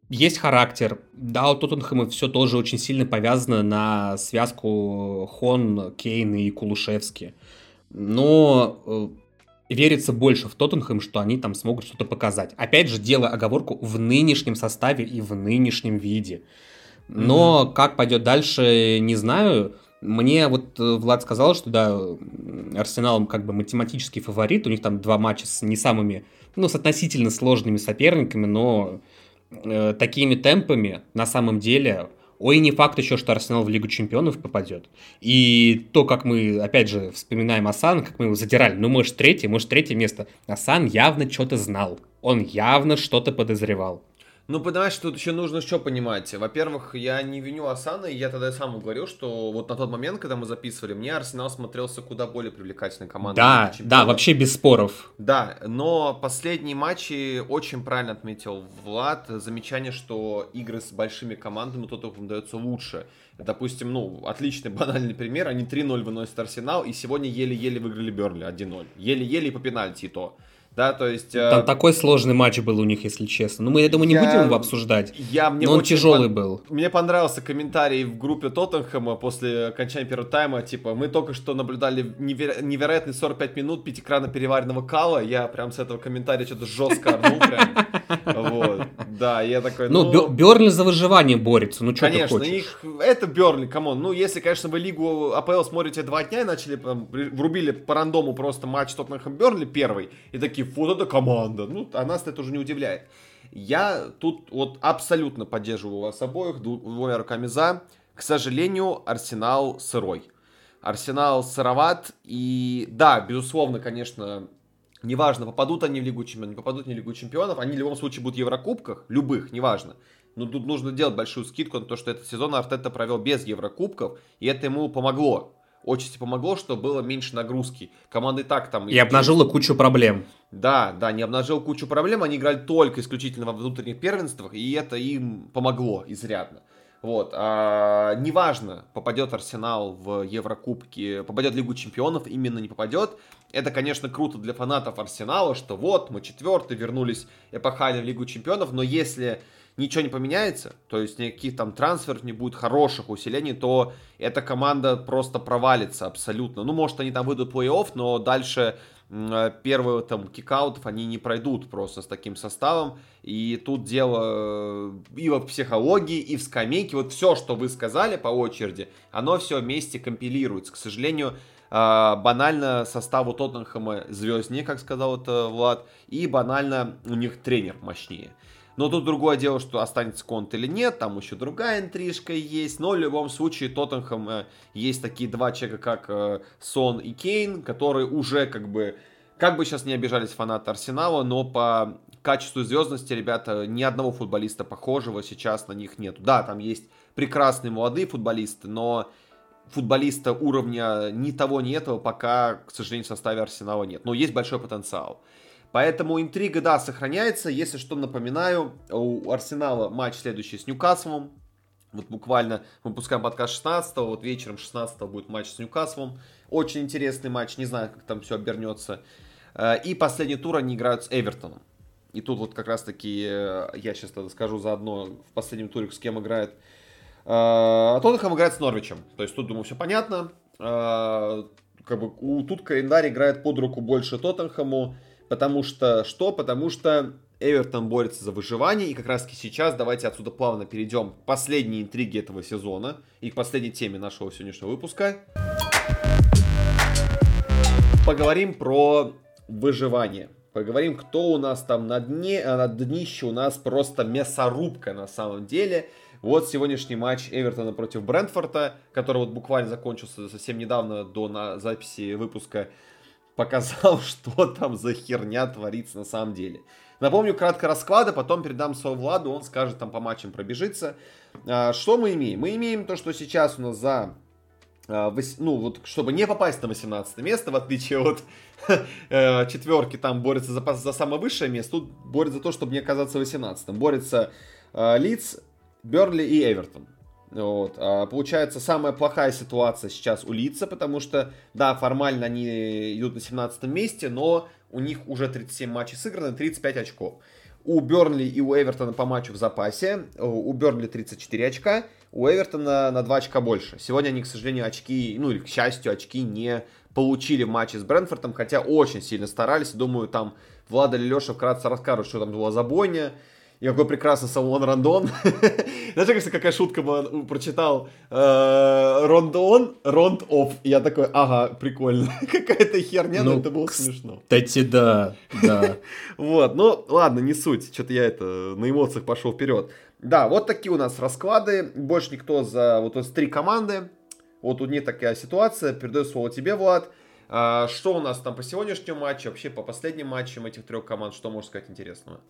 Есть характер. Да, у Тоттенхэма все тоже очень сильно повязано на связку Хон, Кейн и Кулушевски. Но э, верится больше в Тоттенхэм, что они там смогут что-то показать. Опять же, делая оговорку в нынешнем составе и в нынешнем виде. Но mm-hmm. как пойдет дальше, не знаю. Мне вот э, Влад сказал, что да, Арсенал как бы математический фаворит. У них там два матча с не самыми, ну, с относительно сложными соперниками, но э, такими темпами на самом деле Ой, не факт еще, что Арсенал в Лигу Чемпионов попадет. И то, как мы, опять же, вспоминаем Асан, как мы его задирали, ну, может, третье, может, третье место. Асан явно что-то знал. Он явно что-то подозревал. Ну, понимаешь, тут еще нужно что понимать. Во-первых, я не виню Асана, и я тогда сам говорил, что вот на тот момент, когда мы записывали, мне Арсенал смотрелся куда более привлекательной командой. Да, да, вообще без споров. Да, но последние матчи очень правильно отметил Влад. Замечание, что игры с большими командами Тоттенхэм дается лучше. Допустим, ну, отличный банальный пример. Они 3-0 выносят Арсенал, и сегодня еле-еле выиграли Берли 1-0. Еле-еле по пенальти и то. Да, то есть... Там э... такой сложный матч был у них, если честно. Ну, мы, я думаю, не я... будем его обсуждать. Я, мне но он тяжелый пон... был. Мне понравился комментарий в группе Тоттенхэма после окончания первого тайма. Типа, мы только что наблюдали неверо... невероятный 45 минут пятикрана переваренного кала. Я прям с этого комментария что-то жестко орнул прям. Вот. Да, я такой, ну... Ну, Берли за выживание борется, ну что ты хочешь? Конечно, их... Это Бернли, come on. Ну, если, конечно, вы Лигу АПЛ смотрите два дня и начали, врубили по рандому просто матч Тоттенхэм Бернли первый, и такие, вот это команда. Ну, а нас это уже не удивляет. Я тут вот абсолютно поддерживаю вас обоих, двумя руками за. К сожалению, Арсенал сырой. Арсенал сыроват, и да, безусловно, конечно, неважно, попадут они в Лигу Чемпионов, не попадут в Лигу Чемпионов, они в любом случае будут в Еврокубках, любых, неважно. Но тут нужно делать большую скидку на то, что этот сезон Артета провел без Еврокубков, и это ему помогло отчасти помогло, что было меньше нагрузки. Команды так там... И обнажило кучу проблем. Да, да, не обнажил кучу проблем, они играли только исключительно во внутренних первенствах, и это им помогло изрядно. Вот, а, неважно, попадет Арсенал в Еврокубки, попадет в Лигу Чемпионов, именно не попадет. Это, конечно, круто для фанатов Арсенала, что вот, мы четвертый, вернулись эпохально в Лигу Чемпионов, но если ничего не поменяется, то есть никаких там трансферов не будет, хороших усилений, то эта команда просто провалится абсолютно. Ну, может, они там выйдут в плей-офф, но дальше первые там кикаутов они не пройдут просто с таким составом. И тут дело э, и в психологии, и в скамейке. Вот все, что вы сказали по очереди, оно все вместе компилируется. К сожалению, э, банально составу Тоттенхэма звезднее, как сказал это Влад, и банально у них тренер мощнее. Но тут другое дело, что останется Конт или нет, там еще другая интрижка есть. Но в любом случае Тоттенхэм э, есть такие два человека, как э, Сон и Кейн, которые уже как бы, как бы сейчас не обижались фанаты Арсенала, но по качеству звездности, ребята, ни одного футболиста похожего сейчас на них нет. Да, там есть прекрасные молодые футболисты, но футболиста уровня ни того, ни этого пока, к сожалению, в составе Арсенала нет. Но есть большой потенциал. Поэтому интрига, да, сохраняется. Если что, напоминаю, у Арсенала матч следующий с Ньюкаслом. Вот буквально выпускаем подкаст 16 вот вечером 16 будет матч с Ньюкаслом. Очень интересный матч, не знаю, как там все обернется. Э, и последний тур они играют с Эвертоном. И тут вот как раз таки, э, я сейчас тогда скажу заодно в последнем туре, с кем играет. Э, Тоттенхэм играет с Норвичем. То есть тут, думаю, все понятно. Как бы тут календарь играет под руку больше Тоттенхэму. Потому что, что? Потому что Эвертон борется за выживание, и как раз сейчас давайте отсюда плавно перейдем к последней интриге этого сезона и к последней теме нашего сегодняшнего выпуска. Поговорим про выживание. Поговорим, кто у нас там на дне, а на днище у нас просто мясорубка на самом деле. Вот сегодняшний матч Эвертона против Брентфорда, который вот буквально закончился совсем недавно до на записи выпуска показал, что там за херня творится на самом деле. Напомню кратко расклады, потом передам слово Владу, он скажет там по матчам пробежится. А, что мы имеем? Мы имеем то, что сейчас у нас за а, ну, вот, чтобы не попасть на 18 место, в отличие от э, четверки, там борется за, за самое высшее место, тут борется за то, чтобы не оказаться в 18 Борется э, Лидс, Берли и Эвертон. Вот. А, получается, самая плохая ситуация сейчас у Лица, потому что, да, формально они идут на 17 месте, но у них уже 37 матчей сыграны, 35 очков. у Бернли и у Эвертона по матчу в запасе. У Бернли 34 очка, у Эвертона на 2 очка больше. Сегодня они, к сожалению, очки, ну или к счастью, очки не получили в матче с Брэнфордом, хотя очень сильно старались. Думаю, там Влада или Леша вкратце расскажут, что там была за бойня. И какой прекрасный Салон Рандон. Знаешь, кажется, какая шутка была, прочитал э, Рондон, Ронд оф. Я такой, ага, прикольно. Какая-то херня, но ну, это было смешно. Кстати, да, да. Вот, ну ладно, не суть. Что-то я это на эмоциях пошел вперед. Да, вот такие у нас расклады. Больше никто за вот эти три команды. Вот у них такая ситуация. Передаю слово тебе, Влад. А, что у нас там по сегодняшнему матчу, вообще по последним матчам этих трех команд, что можешь сказать интересного?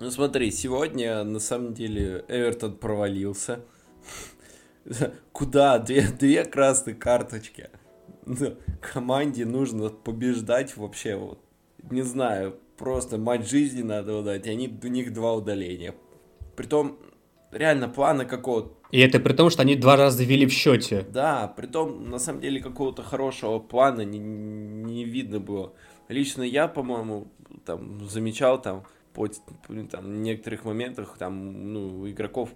Ну смотри, сегодня на самом деле Эвертон провалился. Куда? Две, две красные карточки. Ну, команде нужно побеждать вообще. Вот. Не знаю, просто матч жизни надо удать. Они, у них два удаления. Притом, реально плана какого-то. И это при том, что они два раза вели в счете. Да, при том, на самом деле, какого-то хорошего плана не, не видно было. Лично я, по-моему, там замечал там по там, некоторых моментах там, ну, игроков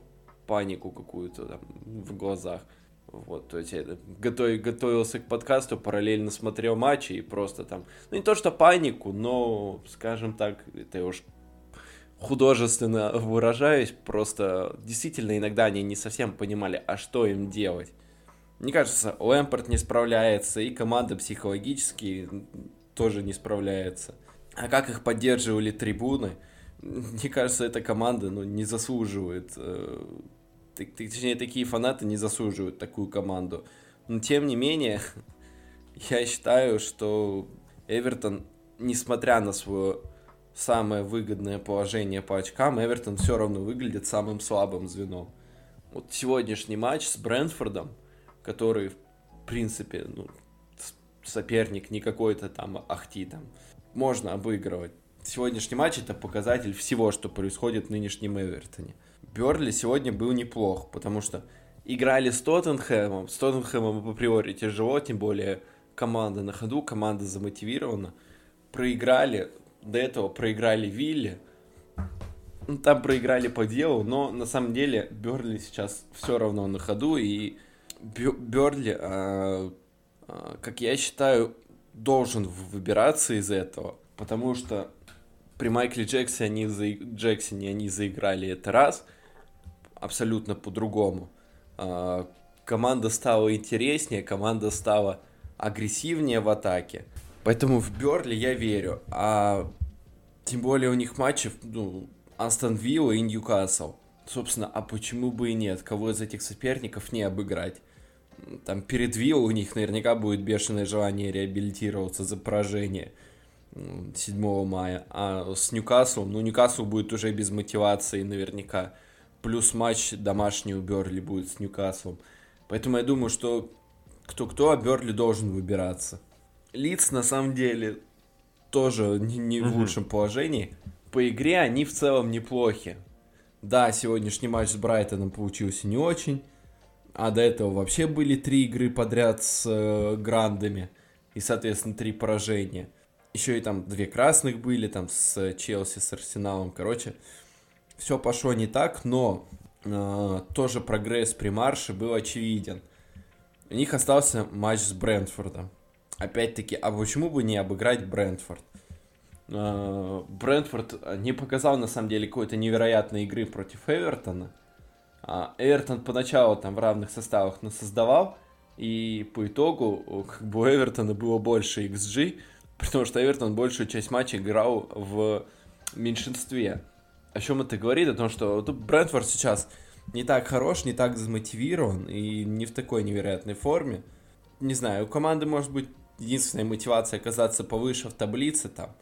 панику какую-то там в глазах. Вот, то есть я готов, готовился к подкасту, параллельно смотрел матчи и просто там, ну не то что панику, но, скажем так, это я уж художественно выражаюсь, просто действительно иногда они не совсем понимали, а что им делать. Мне кажется, Лэмпорт не справляется, и команда психологически тоже не справляется. А как их поддерживали трибуны, мне кажется, эта команда ну, не заслуживает. Э, точнее, такие фанаты не заслуживают такую команду. Но тем не менее, я считаю, что Эвертон, несмотря на свое самое выгодное положение по очкам, Эвертон все равно выглядит самым слабым звеном. Вот сегодняшний матч с Брэнфордом, который, в принципе, ну, соперник не какой-то там ахти там, можно обыгрывать. Сегодняшний матч это показатель всего, что происходит в нынешнем Эвертоне. Берли сегодня был неплох, потому что играли с Тоттенхэмом. С Тоттенхэмом априори тяжело, тем более команда на ходу, команда замотивирована. Проиграли, до этого проиграли Вилли. Ну, там проиграли по делу, но на самом деле Берли сейчас все равно на ходу. И Берли, а, а, как я считаю, должен выбираться из этого, потому что при Майкле Джексоне они, за... Джексоне они заиграли это раз, абсолютно по-другому. А, команда стала интереснее, команда стала агрессивнее в атаке. Поэтому в Берли я верю. А тем более у них матчи, ну, Астон Вилла и Ньюкасл. Собственно, а почему бы и нет? Кого из этих соперников не обыграть? Там перед Виллой у них наверняка будет бешеное желание реабилитироваться за поражение. 7 мая. А с Ньюкаслом, ну, Ньюкасл будет уже без мотивации наверняка. Плюс матч домашний у Берли будет с Ньюкаслом. Поэтому я думаю, что кто-кто, а Берли должен выбираться. Лиц, на самом деле, тоже не, не в лучшем положении. По игре они в целом неплохи. Да, сегодняшний матч с Брайтоном получился не очень. А до этого вообще были три игры подряд с э, грандами. И, соответственно, три поражения. Еще и там две красных были, там с Челси, с Арсеналом. Короче, все пошло не так, но э, тоже прогресс при марше был очевиден. У них остался матч с Брентфордом. Опять-таки, а почему бы не обыграть Брентфорд? Э, Брентфорд не показал, на самом деле, какой-то невероятной игры против Эвертона. А Эвертон поначалу там в равных составах создавал, и по итогу как бы у Эвертона было больше XG, Потому что Эвертон большую часть матча играл в меньшинстве. О чем это говорит? О том, что вот Брентфорд сейчас не так хорош, не так замотивирован и не в такой невероятной форме. Не знаю, у команды может быть единственная мотивация оказаться повыше в таблице, там,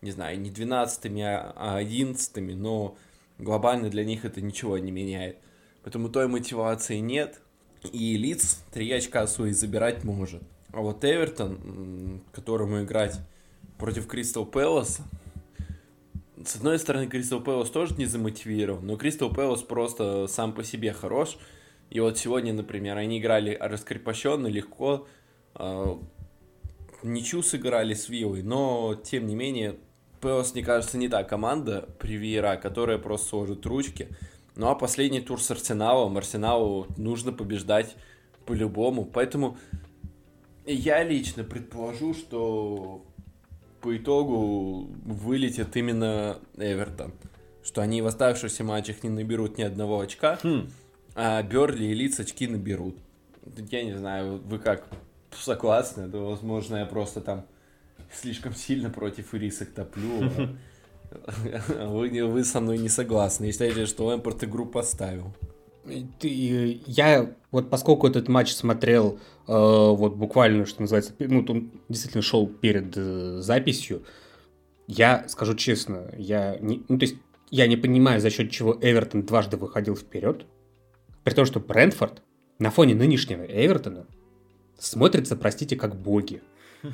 не знаю, не 12 а 11 но глобально для них это ничего не меняет. Поэтому той мотивации нет, и лиц 3 очка свои забирать может. А вот Эвертон, которому играть против Кристал Пэласа, с одной стороны, Кристал Пэлас тоже не замотивирован, но Кристал Пэлас просто сам по себе хорош. И вот сегодня, например, они играли раскрепощенно, легко, э, ничью сыграли с Виллой, но, тем не менее, Пелос, мне кажется, не та команда Привера, которая просто сложит ручки. Ну а последний тур с Арсеналом, Арсеналу нужно побеждать по-любому. Поэтому я лично предположу, что по итогу вылетит именно Эвертон. Что они в оставшихся матчах не наберут ни одного очка, хм. а Берли и Лиц очки наберут. Я не знаю, вы как согласны? Да, возможно, я просто там слишком сильно против ирисок топлю. Вы, вы со мной не согласны. И считаете, что Лэмпорт игру поставил. Ты, я вот поскольку этот матч смотрел э, вот буквально, что называется, ну, он действительно шел перед э, записью, я скажу честно, я не, ну, то есть я не понимаю, за счет чего Эвертон дважды выходил вперед, при том, что Брентфорд на фоне нынешнего Эвертона смотрится, простите, как боги.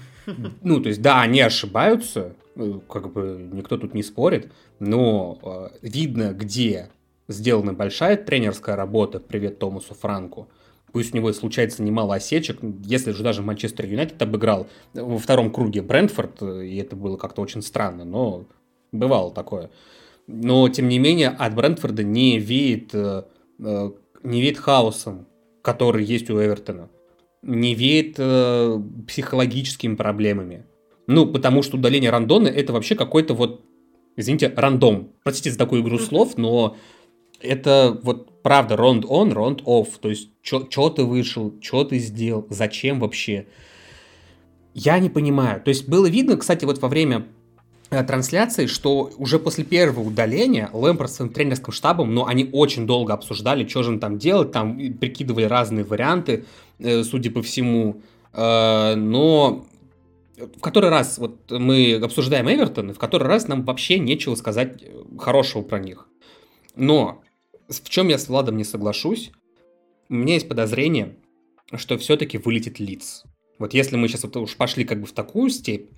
Ну, то есть, да, они ошибаются, э, как бы никто тут не спорит, но э, видно, где сделана большая тренерская работа, привет Томасу Франку, пусть у него случается немало осечек, если же даже Манчестер Юнайтед обыграл во втором круге Брентфорд, и это было как-то очень странно, но бывало такое. Но, тем не менее, от Брентфорда не веет, э, э, не веет хаосом, который есть у Эвертона. Не веет э, психологическими проблемами. Ну, потому что удаление рандона это вообще какой-то вот, извините, рандом. Простите за такую игру слов, но это вот правда ронд он, ронд off. То есть, что ты вышел, что ты сделал, зачем вообще? Я не понимаю. То есть, было видно, кстати, вот во время э, трансляции, что уже после первого удаления Лэмпорт с своим тренерским штабом, но ну, они очень долго обсуждали, что же он там делать, там прикидывали разные варианты, э, судя по всему. Э, но в который раз вот мы обсуждаем Эвертон, и в который раз нам вообще нечего сказать хорошего про них. Но в чем я с Владом не соглашусь, у меня есть подозрение, что все-таки вылетит Лиц. Вот если мы сейчас вот уж пошли как бы в такую степь,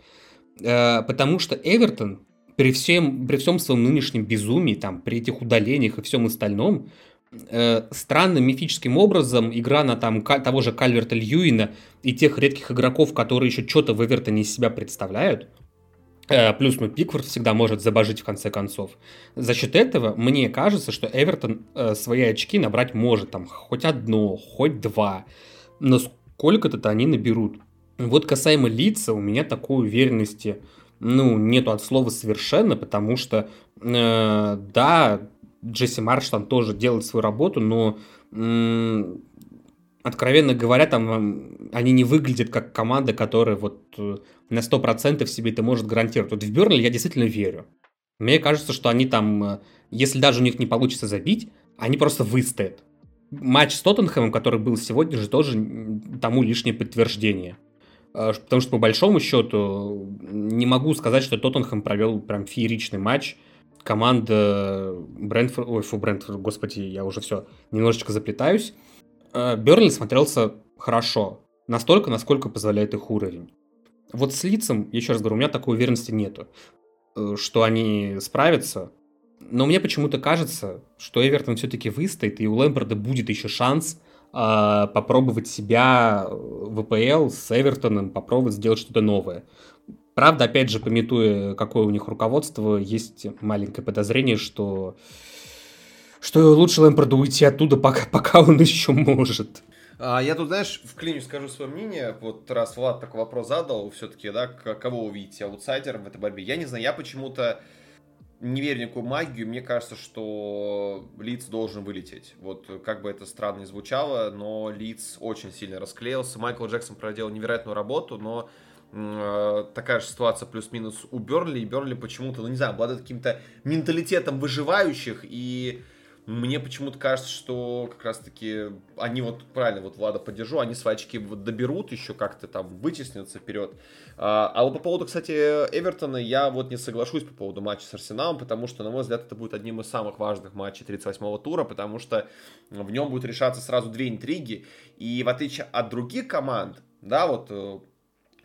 э, потому что Эвертон при всем, при всем своем нынешнем безумии, там, при этих удалениях и всем остальном, э, странным мифическим образом игра на там того же Кальверта Льюина и тех редких игроков, которые еще что-то в Эвертоне из себя представляют, плюс, ну, Пикфорд всегда может забожить в конце концов. За счет этого мне кажется, что Эвертон э, свои очки набрать может, там, хоть одно, хоть два. Но сколько-то они наберут. Вот касаемо лица, у меня такой уверенности, ну, нету от слова совершенно, потому что, э, да, Джесси Марш там тоже делает свою работу, но откровенно говоря, там они не выглядят как команда, которая вот э, на 100% себе это может гарантировать. Вот в Бернли я действительно верю. Мне кажется, что они там, э, если даже у них не получится забить, они просто выстоят. Матч с Тоттенхэмом, который был сегодня же, тоже тому лишнее подтверждение. Э, потому что по большому счету не могу сказать, что Тоттенхэм провел прям фееричный матч. Команда Брентфорд, ой, фу, Брентфорд, господи, я уже все немножечко заплетаюсь. Э, Бернли смотрелся хорошо. Настолько, насколько позволяет их уровень. Вот с лицом, еще раз говорю, у меня такой уверенности нету, э, что они справятся. Но мне почему-то кажется, что Эвертон все-таки выстоит, и у Лэмпорда будет еще шанс э, попробовать себя в ВПЛ с Эвертоном, попробовать сделать что-то новое. Правда, опять же, пометуя, какое у них руководство, есть маленькое подозрение, что что лучше Лэмпорду уйти оттуда, пока, пока он еще может. А, я тут, знаешь, в клиню скажу свое мнение. Вот раз Влад такой вопрос задал, все-таки, да, кого вы аутсайдером в этой борьбе? Я не знаю, я почему-то не верю никакую магию. Мне кажется, что Лиц должен вылететь. Вот как бы это странно ни звучало, но Лиц очень сильно расклеился. Майкл Джексон проделал невероятную работу, но э, такая же ситуация плюс-минус у Берли. И Берли почему-то, ну не знаю, обладает каким-то менталитетом выживающих и мне почему-то кажется, что как раз-таки они вот, правильно, вот Влада поддержу, они свои очки доберут еще как-то там, вытеснятся вперед. А, а вот по поводу, кстати, Эвертона, я вот не соглашусь по поводу матча с Арсеналом, потому что, на мой взгляд, это будет одним из самых важных матчей 38-го тура, потому что в нем будет решаться сразу две интриги, и в отличие от других команд, да, вот э,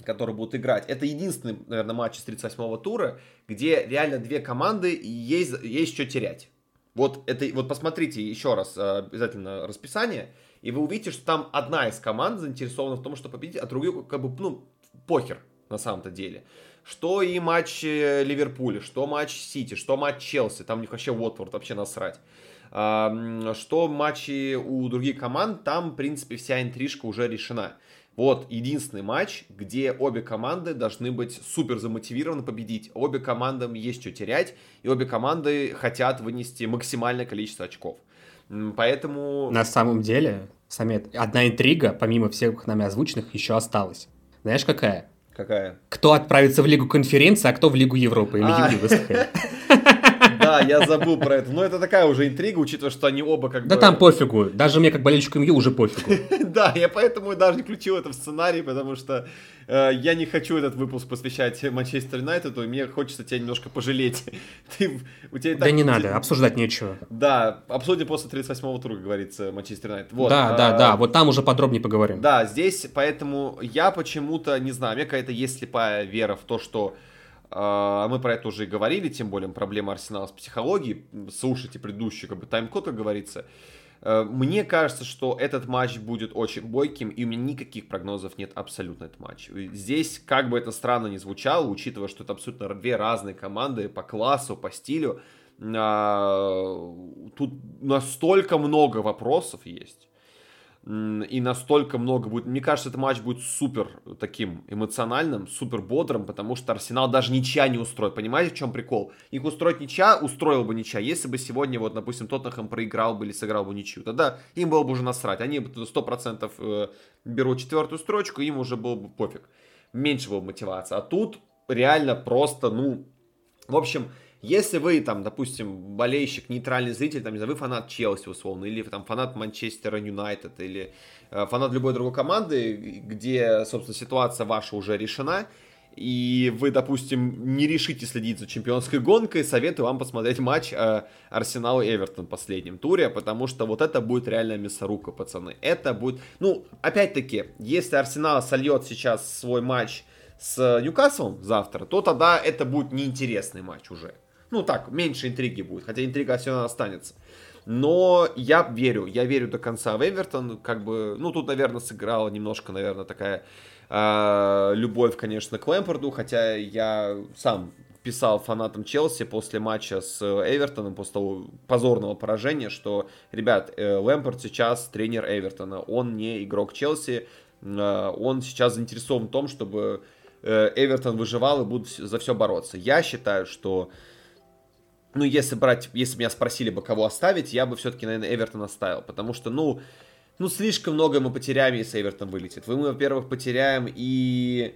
которые будут играть. Это единственный, наверное, матч из 38-го тура, где реально две команды и есть, есть что терять. Вот, это, вот посмотрите еще раз э, обязательно расписание, и вы увидите, что там одна из команд заинтересована в том, что победить, а другую как бы, ну, похер на самом-то деле. что и матч э, Ливерпуля, что матч Сити, что матч Челси, там у них вообще Уотфорд, вообще насрать. Что матчи у других команд, там, в принципе, вся интрижка уже решена. Вот единственный матч, где обе команды должны быть супер замотивированы победить. Обе командам есть что терять, и обе команды хотят вынести максимальное количество очков. Поэтому... На самом деле, Самет, одна интрига, помимо всех нами озвученных, еще осталась. Знаешь, какая? Какая? Кто отправится в Лигу конференции, а кто в Лигу Европы? А. Да, я забыл про это. Но это такая уже интрига, учитывая, что они оба как бы... Да там пофигу. Даже мне, как болельщику МЮ, уже пофигу. Да, я поэтому даже не включил это в сценарий, потому что э, я не хочу этот выпуск посвящать Манчестер Юнайтеду, и мне хочется тебя немножко пожалеть. Ты, у тебя да не надо, обсуждать нечего. Да, обсудим после 38-го тура, говорится, Манчестер Юнайтед. Вот, да, да, да, вот там уже подробнее поговорим. Да, здесь, поэтому я почему-то, не знаю, мне какая-то есть слепая вера в то, что мы про это уже и говорили, тем более проблема Арсенала с психологией. Слушайте предыдущий как бы тайм-код, как говорится. Э, мне кажется, что этот матч будет очень бойким, и у меня никаких прогнозов нет абсолютно этот матч. Здесь, как бы это странно ни звучало, учитывая, что это абсолютно две разные команды по классу, по стилю, а, тут настолько много вопросов есть и настолько много будет. Мне кажется, этот матч будет супер таким эмоциональным, супер бодрым, потому что Арсенал даже ничья не устроит. Понимаете, в чем прикол? Их устроить ничья, устроил бы ничья, если бы сегодня, вот, допустим, Тоттенхэм проиграл бы или сыграл бы ничью. Тогда им было бы уже насрать. Они бы 100% э, берут четвертую строчку, им уже было бы пофиг. Меньше было бы мотивации. А тут реально просто, ну, в общем, если вы, там, допустим, болельщик, нейтральный зритель, там, не знаю, вы фанат Челси, условно, или там фанат Манчестера Юнайтед, или э, фанат любой другой команды, где, собственно, ситуация ваша уже решена, и вы, допустим, не решите следить за чемпионской гонкой, советую вам посмотреть матч э, Арсенал и Эвертон в последнем туре, потому что вот это будет реальная мясорубка, пацаны. Это будет, ну, опять-таки, если Арсенал сольет сейчас свой матч с Ньюкаслом завтра, то тогда это будет неинтересный матч уже. Ну так, меньше интриги будет, хотя интрига все равно останется. Но я верю, я верю до конца в Эвертон, как бы, ну тут, наверное, сыграла немножко, наверное, такая э, любовь, конечно, к Лэмпорду, хотя я сам писал фанатам Челси после матча с Эвертоном, после того позорного поражения, что, ребят, э, Лэмпорд сейчас тренер Эвертона, он не игрок Челси, э, он сейчас заинтересован в том, чтобы э, Эвертон выживал и будет за все бороться. Я считаю, что ну, если брать, если меня спросили бы, кого оставить, я бы все-таки, наверное, Эвертон оставил, потому что, ну, ну, слишком много мы потеряем, если Эвертон вылетит. Мы, во-первых, потеряем и...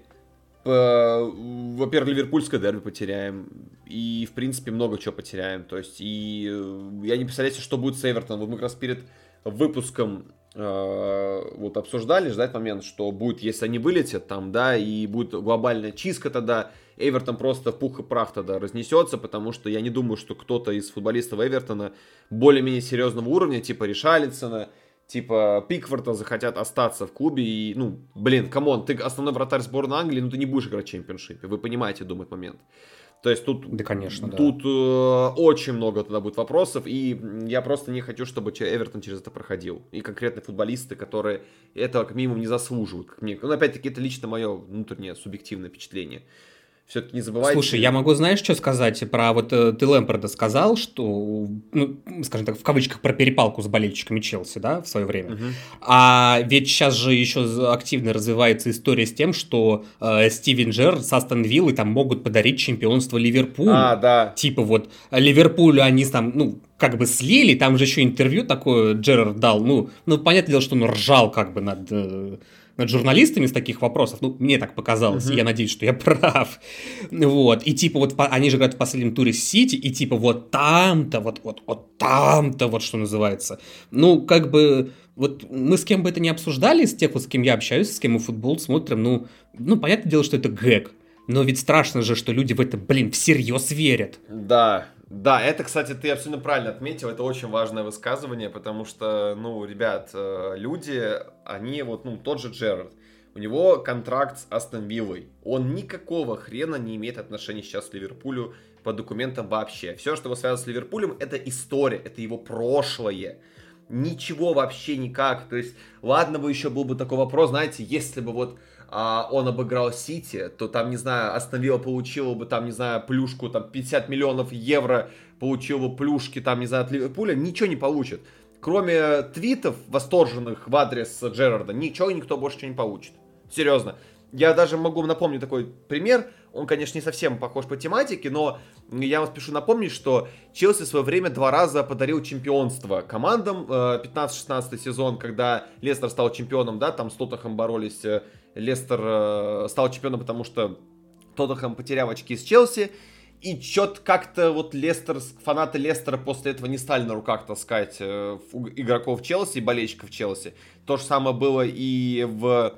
Во-первых, ливерпульское дерби потеряем, и, в принципе, много чего потеряем. То есть, и э, я не представляю, что будет с Эвертоном. Вот мы как раз перед выпуском э, вот обсуждали, ждать момент, что будет, если они вылетят там, да, и будет глобальная чистка тогда, Эвертон просто в пух и прах тогда разнесется, потому что я не думаю, что кто-то из футболистов Эвертона более-менее серьезного уровня, типа Ришарлисона, типа Пикфорда захотят остаться в клубе и, ну, блин, come on, ты основной вратарь сборной Англии, ну ты не будешь играть в чемпионшипе, вы понимаете, думает момент. То есть тут, да, конечно, тут да. э, очень много тогда будет вопросов, и я просто не хочу, чтобы Эвертон через это проходил. И конкретно футболисты, которые этого как минимум не заслуживают. Как мне. Ну, опять-таки, это лично мое внутреннее субъективное впечатление все-таки не забывайте. Слушай, я могу, знаешь, что сказать про вот э, ты Лэмпорда сказал, что, ну, скажем так, в кавычках про перепалку с болельщиками Челси, да, в свое время. Угу. А ведь сейчас же еще активно развивается история с тем, что э, Стивен Джер с Астон Виллой там могут подарить чемпионство Ливерпулю. А, да. Типа вот Ливерпулю они там, ну, как бы слили, там же еще интервью такое Джерард дал, ну, ну, понятное дело, что он ржал как бы над э, над журналистами с таких вопросов, ну, мне так показалось, uh-huh. я надеюсь, что я прав, вот, и типа вот они же играют в последнем туре с Сити, и типа вот там-то, вот, вот, вот там-то, вот что называется, ну, как бы, вот мы с кем бы это ни обсуждали, с тех, вот, с кем я общаюсь, с кем мы футбол смотрим, ну, ну, понятное дело, что это гэг, но ведь страшно же, что люди в это, блин, всерьез верят. Да, да, это, кстати, ты абсолютно правильно отметил, это очень важное высказывание, потому что, ну, ребят, э, люди, они вот, ну, тот же Джерард, у него контракт с Астон Виллой, он никакого хрена не имеет отношения сейчас к Ливерпулю по документам вообще. Все, что его связано с Ливерпулем, это история, это его прошлое. Ничего вообще никак. То есть, ладно бы еще был бы такой вопрос, знаете, если бы вот а он обыграл Сити, то там, не знаю, остановила получила бы там, не знаю, плюшку, там 50 миллионов евро получил бы плюшки, там, не знаю, от Ливерпуля, ничего не получит. Кроме твитов восторженных в адрес Джерарда, ничего никто больше не получит. Серьезно. Я даже могу напомнить такой пример. Он, конечно, не совсем похож по тематике, но я вам спешу напомнить, что Челси в свое время два раза подарил чемпионство командам. 15-16 э, сезон, когда Лестер стал чемпионом, да, там с Тоттахом боролись. Э, Лестер э, стал чемпионом, потому что Тоттахам потерял очки с Челси. И что-то как-то вот Лестер, фанаты Лестера после этого не стали на руках таскать игроков Челси, болельщиков Челси. То же самое было и в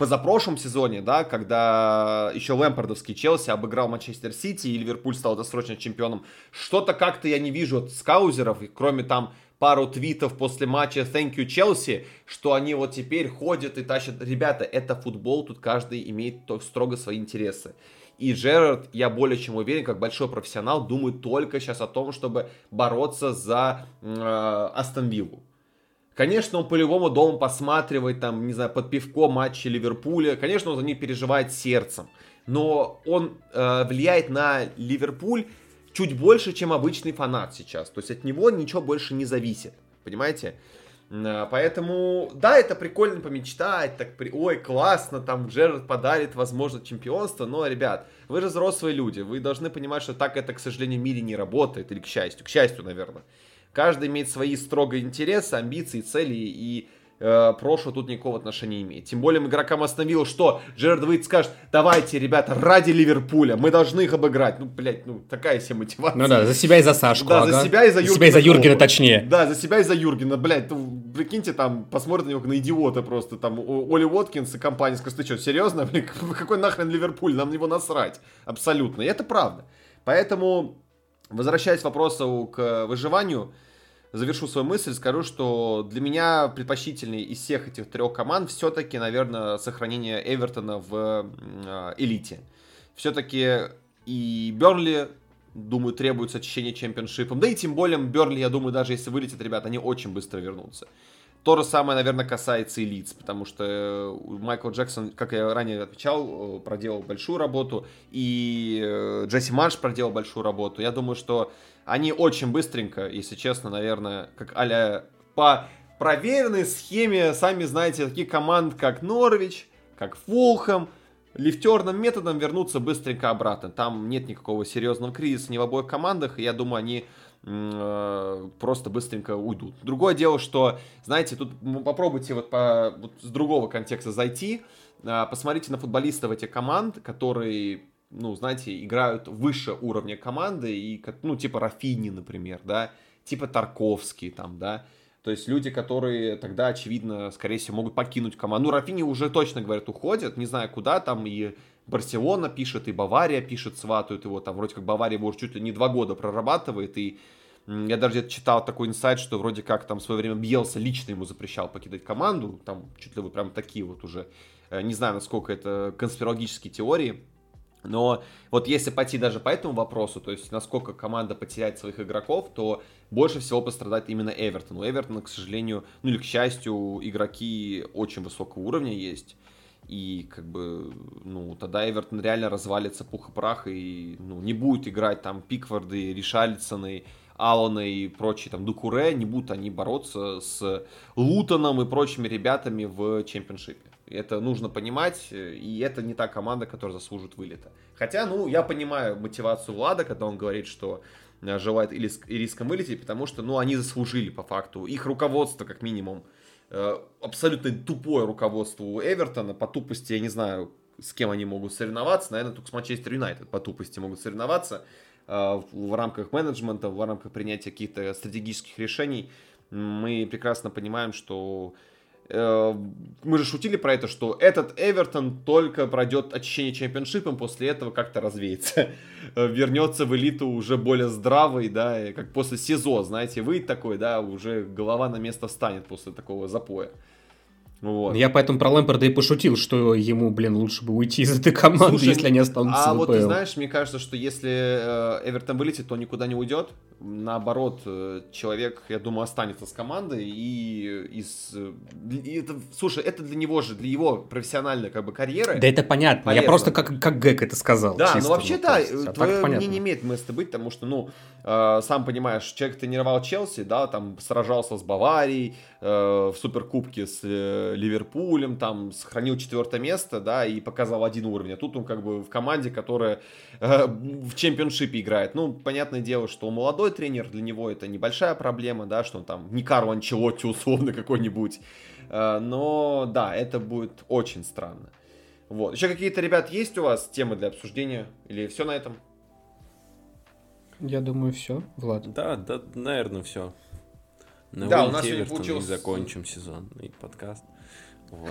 позапрошлом сезоне, да, когда еще Лэмпардовский Челси обыграл Манчестер Сити и Ливерпуль стал досрочно чемпионом, что-то как-то я не вижу от скаузеров, кроме там пару твитов после матча Thank you Челси, что они вот теперь ходят и тащат. Ребята, это футбол, тут каждый имеет строго свои интересы. И Джерард, я более чем уверен, как большой профессионал, думает только сейчас о том, чтобы бороться за э, Астон Виллу. Конечно, он по-любому дома посматривает, там, не знаю, под пивко матчи Ливерпуля. Конечно, он за них переживает сердцем. Но он э, влияет на Ливерпуль чуть больше, чем обычный фанат сейчас. То есть от него ничего больше не зависит. Понимаете? Э, поэтому, да, это прикольно помечтать, так, при... ой, классно, там Джерард подарит, возможно, чемпионство, но, ребят, вы же взрослые люди, вы должны понимать, что так это, к сожалению, в мире не работает, или к счастью, к счастью, наверное. Каждый имеет свои строго интересы, амбиции, цели и э, прошлое тут никакого отношения не имеет. Тем более игрокам остановил, что Джерард Вейт скажет, давайте, ребята, ради Ливерпуля, мы должны их обыграть. Ну, блядь, ну, такая себе мотивация. Ну да, за себя и за Сашку. Да, ага. за себя и за Юргена. За себя и за Юргена, точнее. Да, за себя и за Юргена, блядь, ну, прикиньте, там, посмотрят на него на идиота просто, там, Оли Уоткинс и компания скажет, ты что, серьезно, блин, какой нахрен Ливерпуль, нам на него насрать. Абсолютно, и это правда. Поэтому Возвращаясь к вопросу к выживанию, завершу свою мысль, скажу, что для меня предпочтительнее из всех этих трех команд все-таки, наверное, сохранение Эвертона в элите. Все-таки и Бернли, думаю, требуется очищение чемпионшипом. Да и тем более Бернли, я думаю, даже если вылетит, ребят, они очень быстро вернутся. То же самое, наверное, касается и лиц, потому что э, Майкл Джексон, как я ранее отвечал, э, проделал большую работу, и э, Джесси Марш проделал большую работу. Я думаю, что они очень быстренько, если честно, наверное, как а по проверенной схеме, сами знаете, таких команд, как Норвич, как Фулхэм, лифтерным методом вернуться быстренько обратно. Там нет никакого серьезного кризиса ни в обоих командах, и я думаю, они просто быстренько уйдут. Другое дело, что, знаете, тут попробуйте вот, по, вот с другого контекста зайти, э, посмотрите на футболистов этих команд, которые, ну, знаете, играют выше уровня команды, и, ну, типа Рафини, например, да, типа Тарковский там, да, то есть люди, которые тогда, очевидно, скорее всего, могут покинуть команду. Ну, Рафини уже точно, говорят, уходят, не знаю куда, там и Барселона пишет, и Бавария пишет, сватают его, там вроде как Бавария его уже чуть ли не два года прорабатывает, и я даже где-то читал такой инсайт, что вроде как там в свое время Бьелса лично ему запрещал покидать команду, там чуть ли вы прям такие вот уже, э, не знаю, насколько это конспирологические теории, но вот если пойти даже по этому вопросу, то есть насколько команда потеряет своих игроков, то больше всего пострадает именно Эвертон. У Эвертона, к сожалению, ну или к счастью, игроки очень высокого уровня есть и как бы, ну, тогда Эвертон реально развалится пух и прах, и, ну, не будет играть там Пикварды, Ришальдсоны, Алана и прочие, там, Дукуре, не будут они бороться с Лутоном и прочими ребятами в чемпионшипе. Это нужно понимать, и это не та команда, которая заслужит вылета. Хотя, ну, я понимаю мотивацию Влада, когда он говорит, что э, желает и риском вылететь, потому что, ну, они заслужили по факту. Их руководство, как минимум, Э, абсолютно тупое руководство у Эвертона. По тупости, я не знаю, с кем они могут соревноваться. Наверное, только с Манчестер Юнайтед по тупости могут соревноваться э, в рамках менеджмента, в рамках принятия каких-то стратегических решений. Мы прекрасно понимаем, что Э, мы же шутили про это, что этот Эвертон только пройдет очищение чемпионшипом, после этого как-то развеется. Э, вернется в элиту уже более здравый, да, как после СИЗО, знаете, выйдет такой, да, уже голова на место встанет после такого запоя. Вот. Я поэтому про Лэмпорда и пошутил, что ему, блин, лучше бы уйти из этой команды, Слушай, если они останутся А вот ты знаешь, мне кажется, что если э, Эвертон вылетит, то никуда не уйдет. Наоборот, э, человек, я думаю, останется с командой и из... И это, слушай, это для него же, для его профессиональной как бы карьеры. Да это понятно, полезно. я просто как, как Гэг это сказал. Да, чисто, ну вообще ну, да, есть, а твое мнение не имеет места быть, потому что, ну, э, сам понимаешь, человек тренировал Челси, да, там сражался с Баварией, э, в Суперкубке с э, Ливерпулем, там сохранил четвертое место, да, и показал один уровень. А тут он как бы в команде, которая э, в чемпионшипе играет. Ну, понятное дело, что молодой тренер, для него это небольшая проблема, да, что он там не Карло Анчелотти условно какой-нибудь. Э, но, да, это будет очень странно. Вот. Еще какие-то, ребят, есть у вас темы для обсуждения? Или все на этом? Я думаю, все, Влад. Да, да, наверное, все. На да, у нас сегодня получилось... Закончим сезон и подкаст.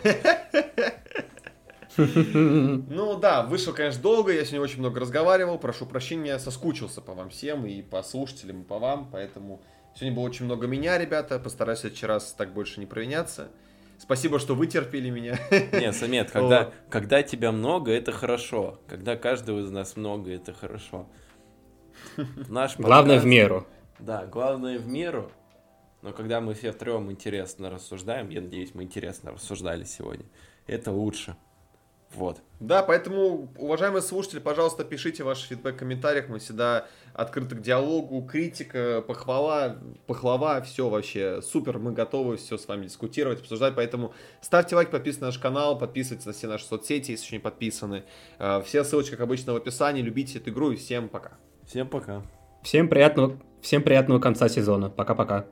Ну да, вышел, конечно, долго, я сегодня очень много разговаривал, прошу прощения, соскучился по вам всем, и по слушателям, и по вам, поэтому сегодня было очень много меня, ребята, постараюсь в следующий раз так больше не провиняться. Спасибо, что вытерпели меня. Не, Самет, когда, когда тебя много, это хорошо. Когда каждого из нас много, это хорошо. Наш подкаст, главное в меру. Да, главное в меру. Но когда мы все втроем интересно рассуждаем, я надеюсь, мы интересно рассуждали сегодня, это лучше. Вот. Да, поэтому, уважаемые слушатели, пожалуйста, пишите ваш фидбэк в комментариях. Мы всегда открыты к диалогу, критика, похвала, похвала, все вообще супер. Мы готовы все с вами дискутировать, обсуждать. Поэтому ставьте лайк, подписывайтесь на наш канал, подписывайтесь на все наши соцсети, если еще не подписаны. Э, все ссылочки, как обычно, в описании. Любите эту игру и всем пока. Всем пока. Всем приятного, всем приятного конца сезона. Пока-пока.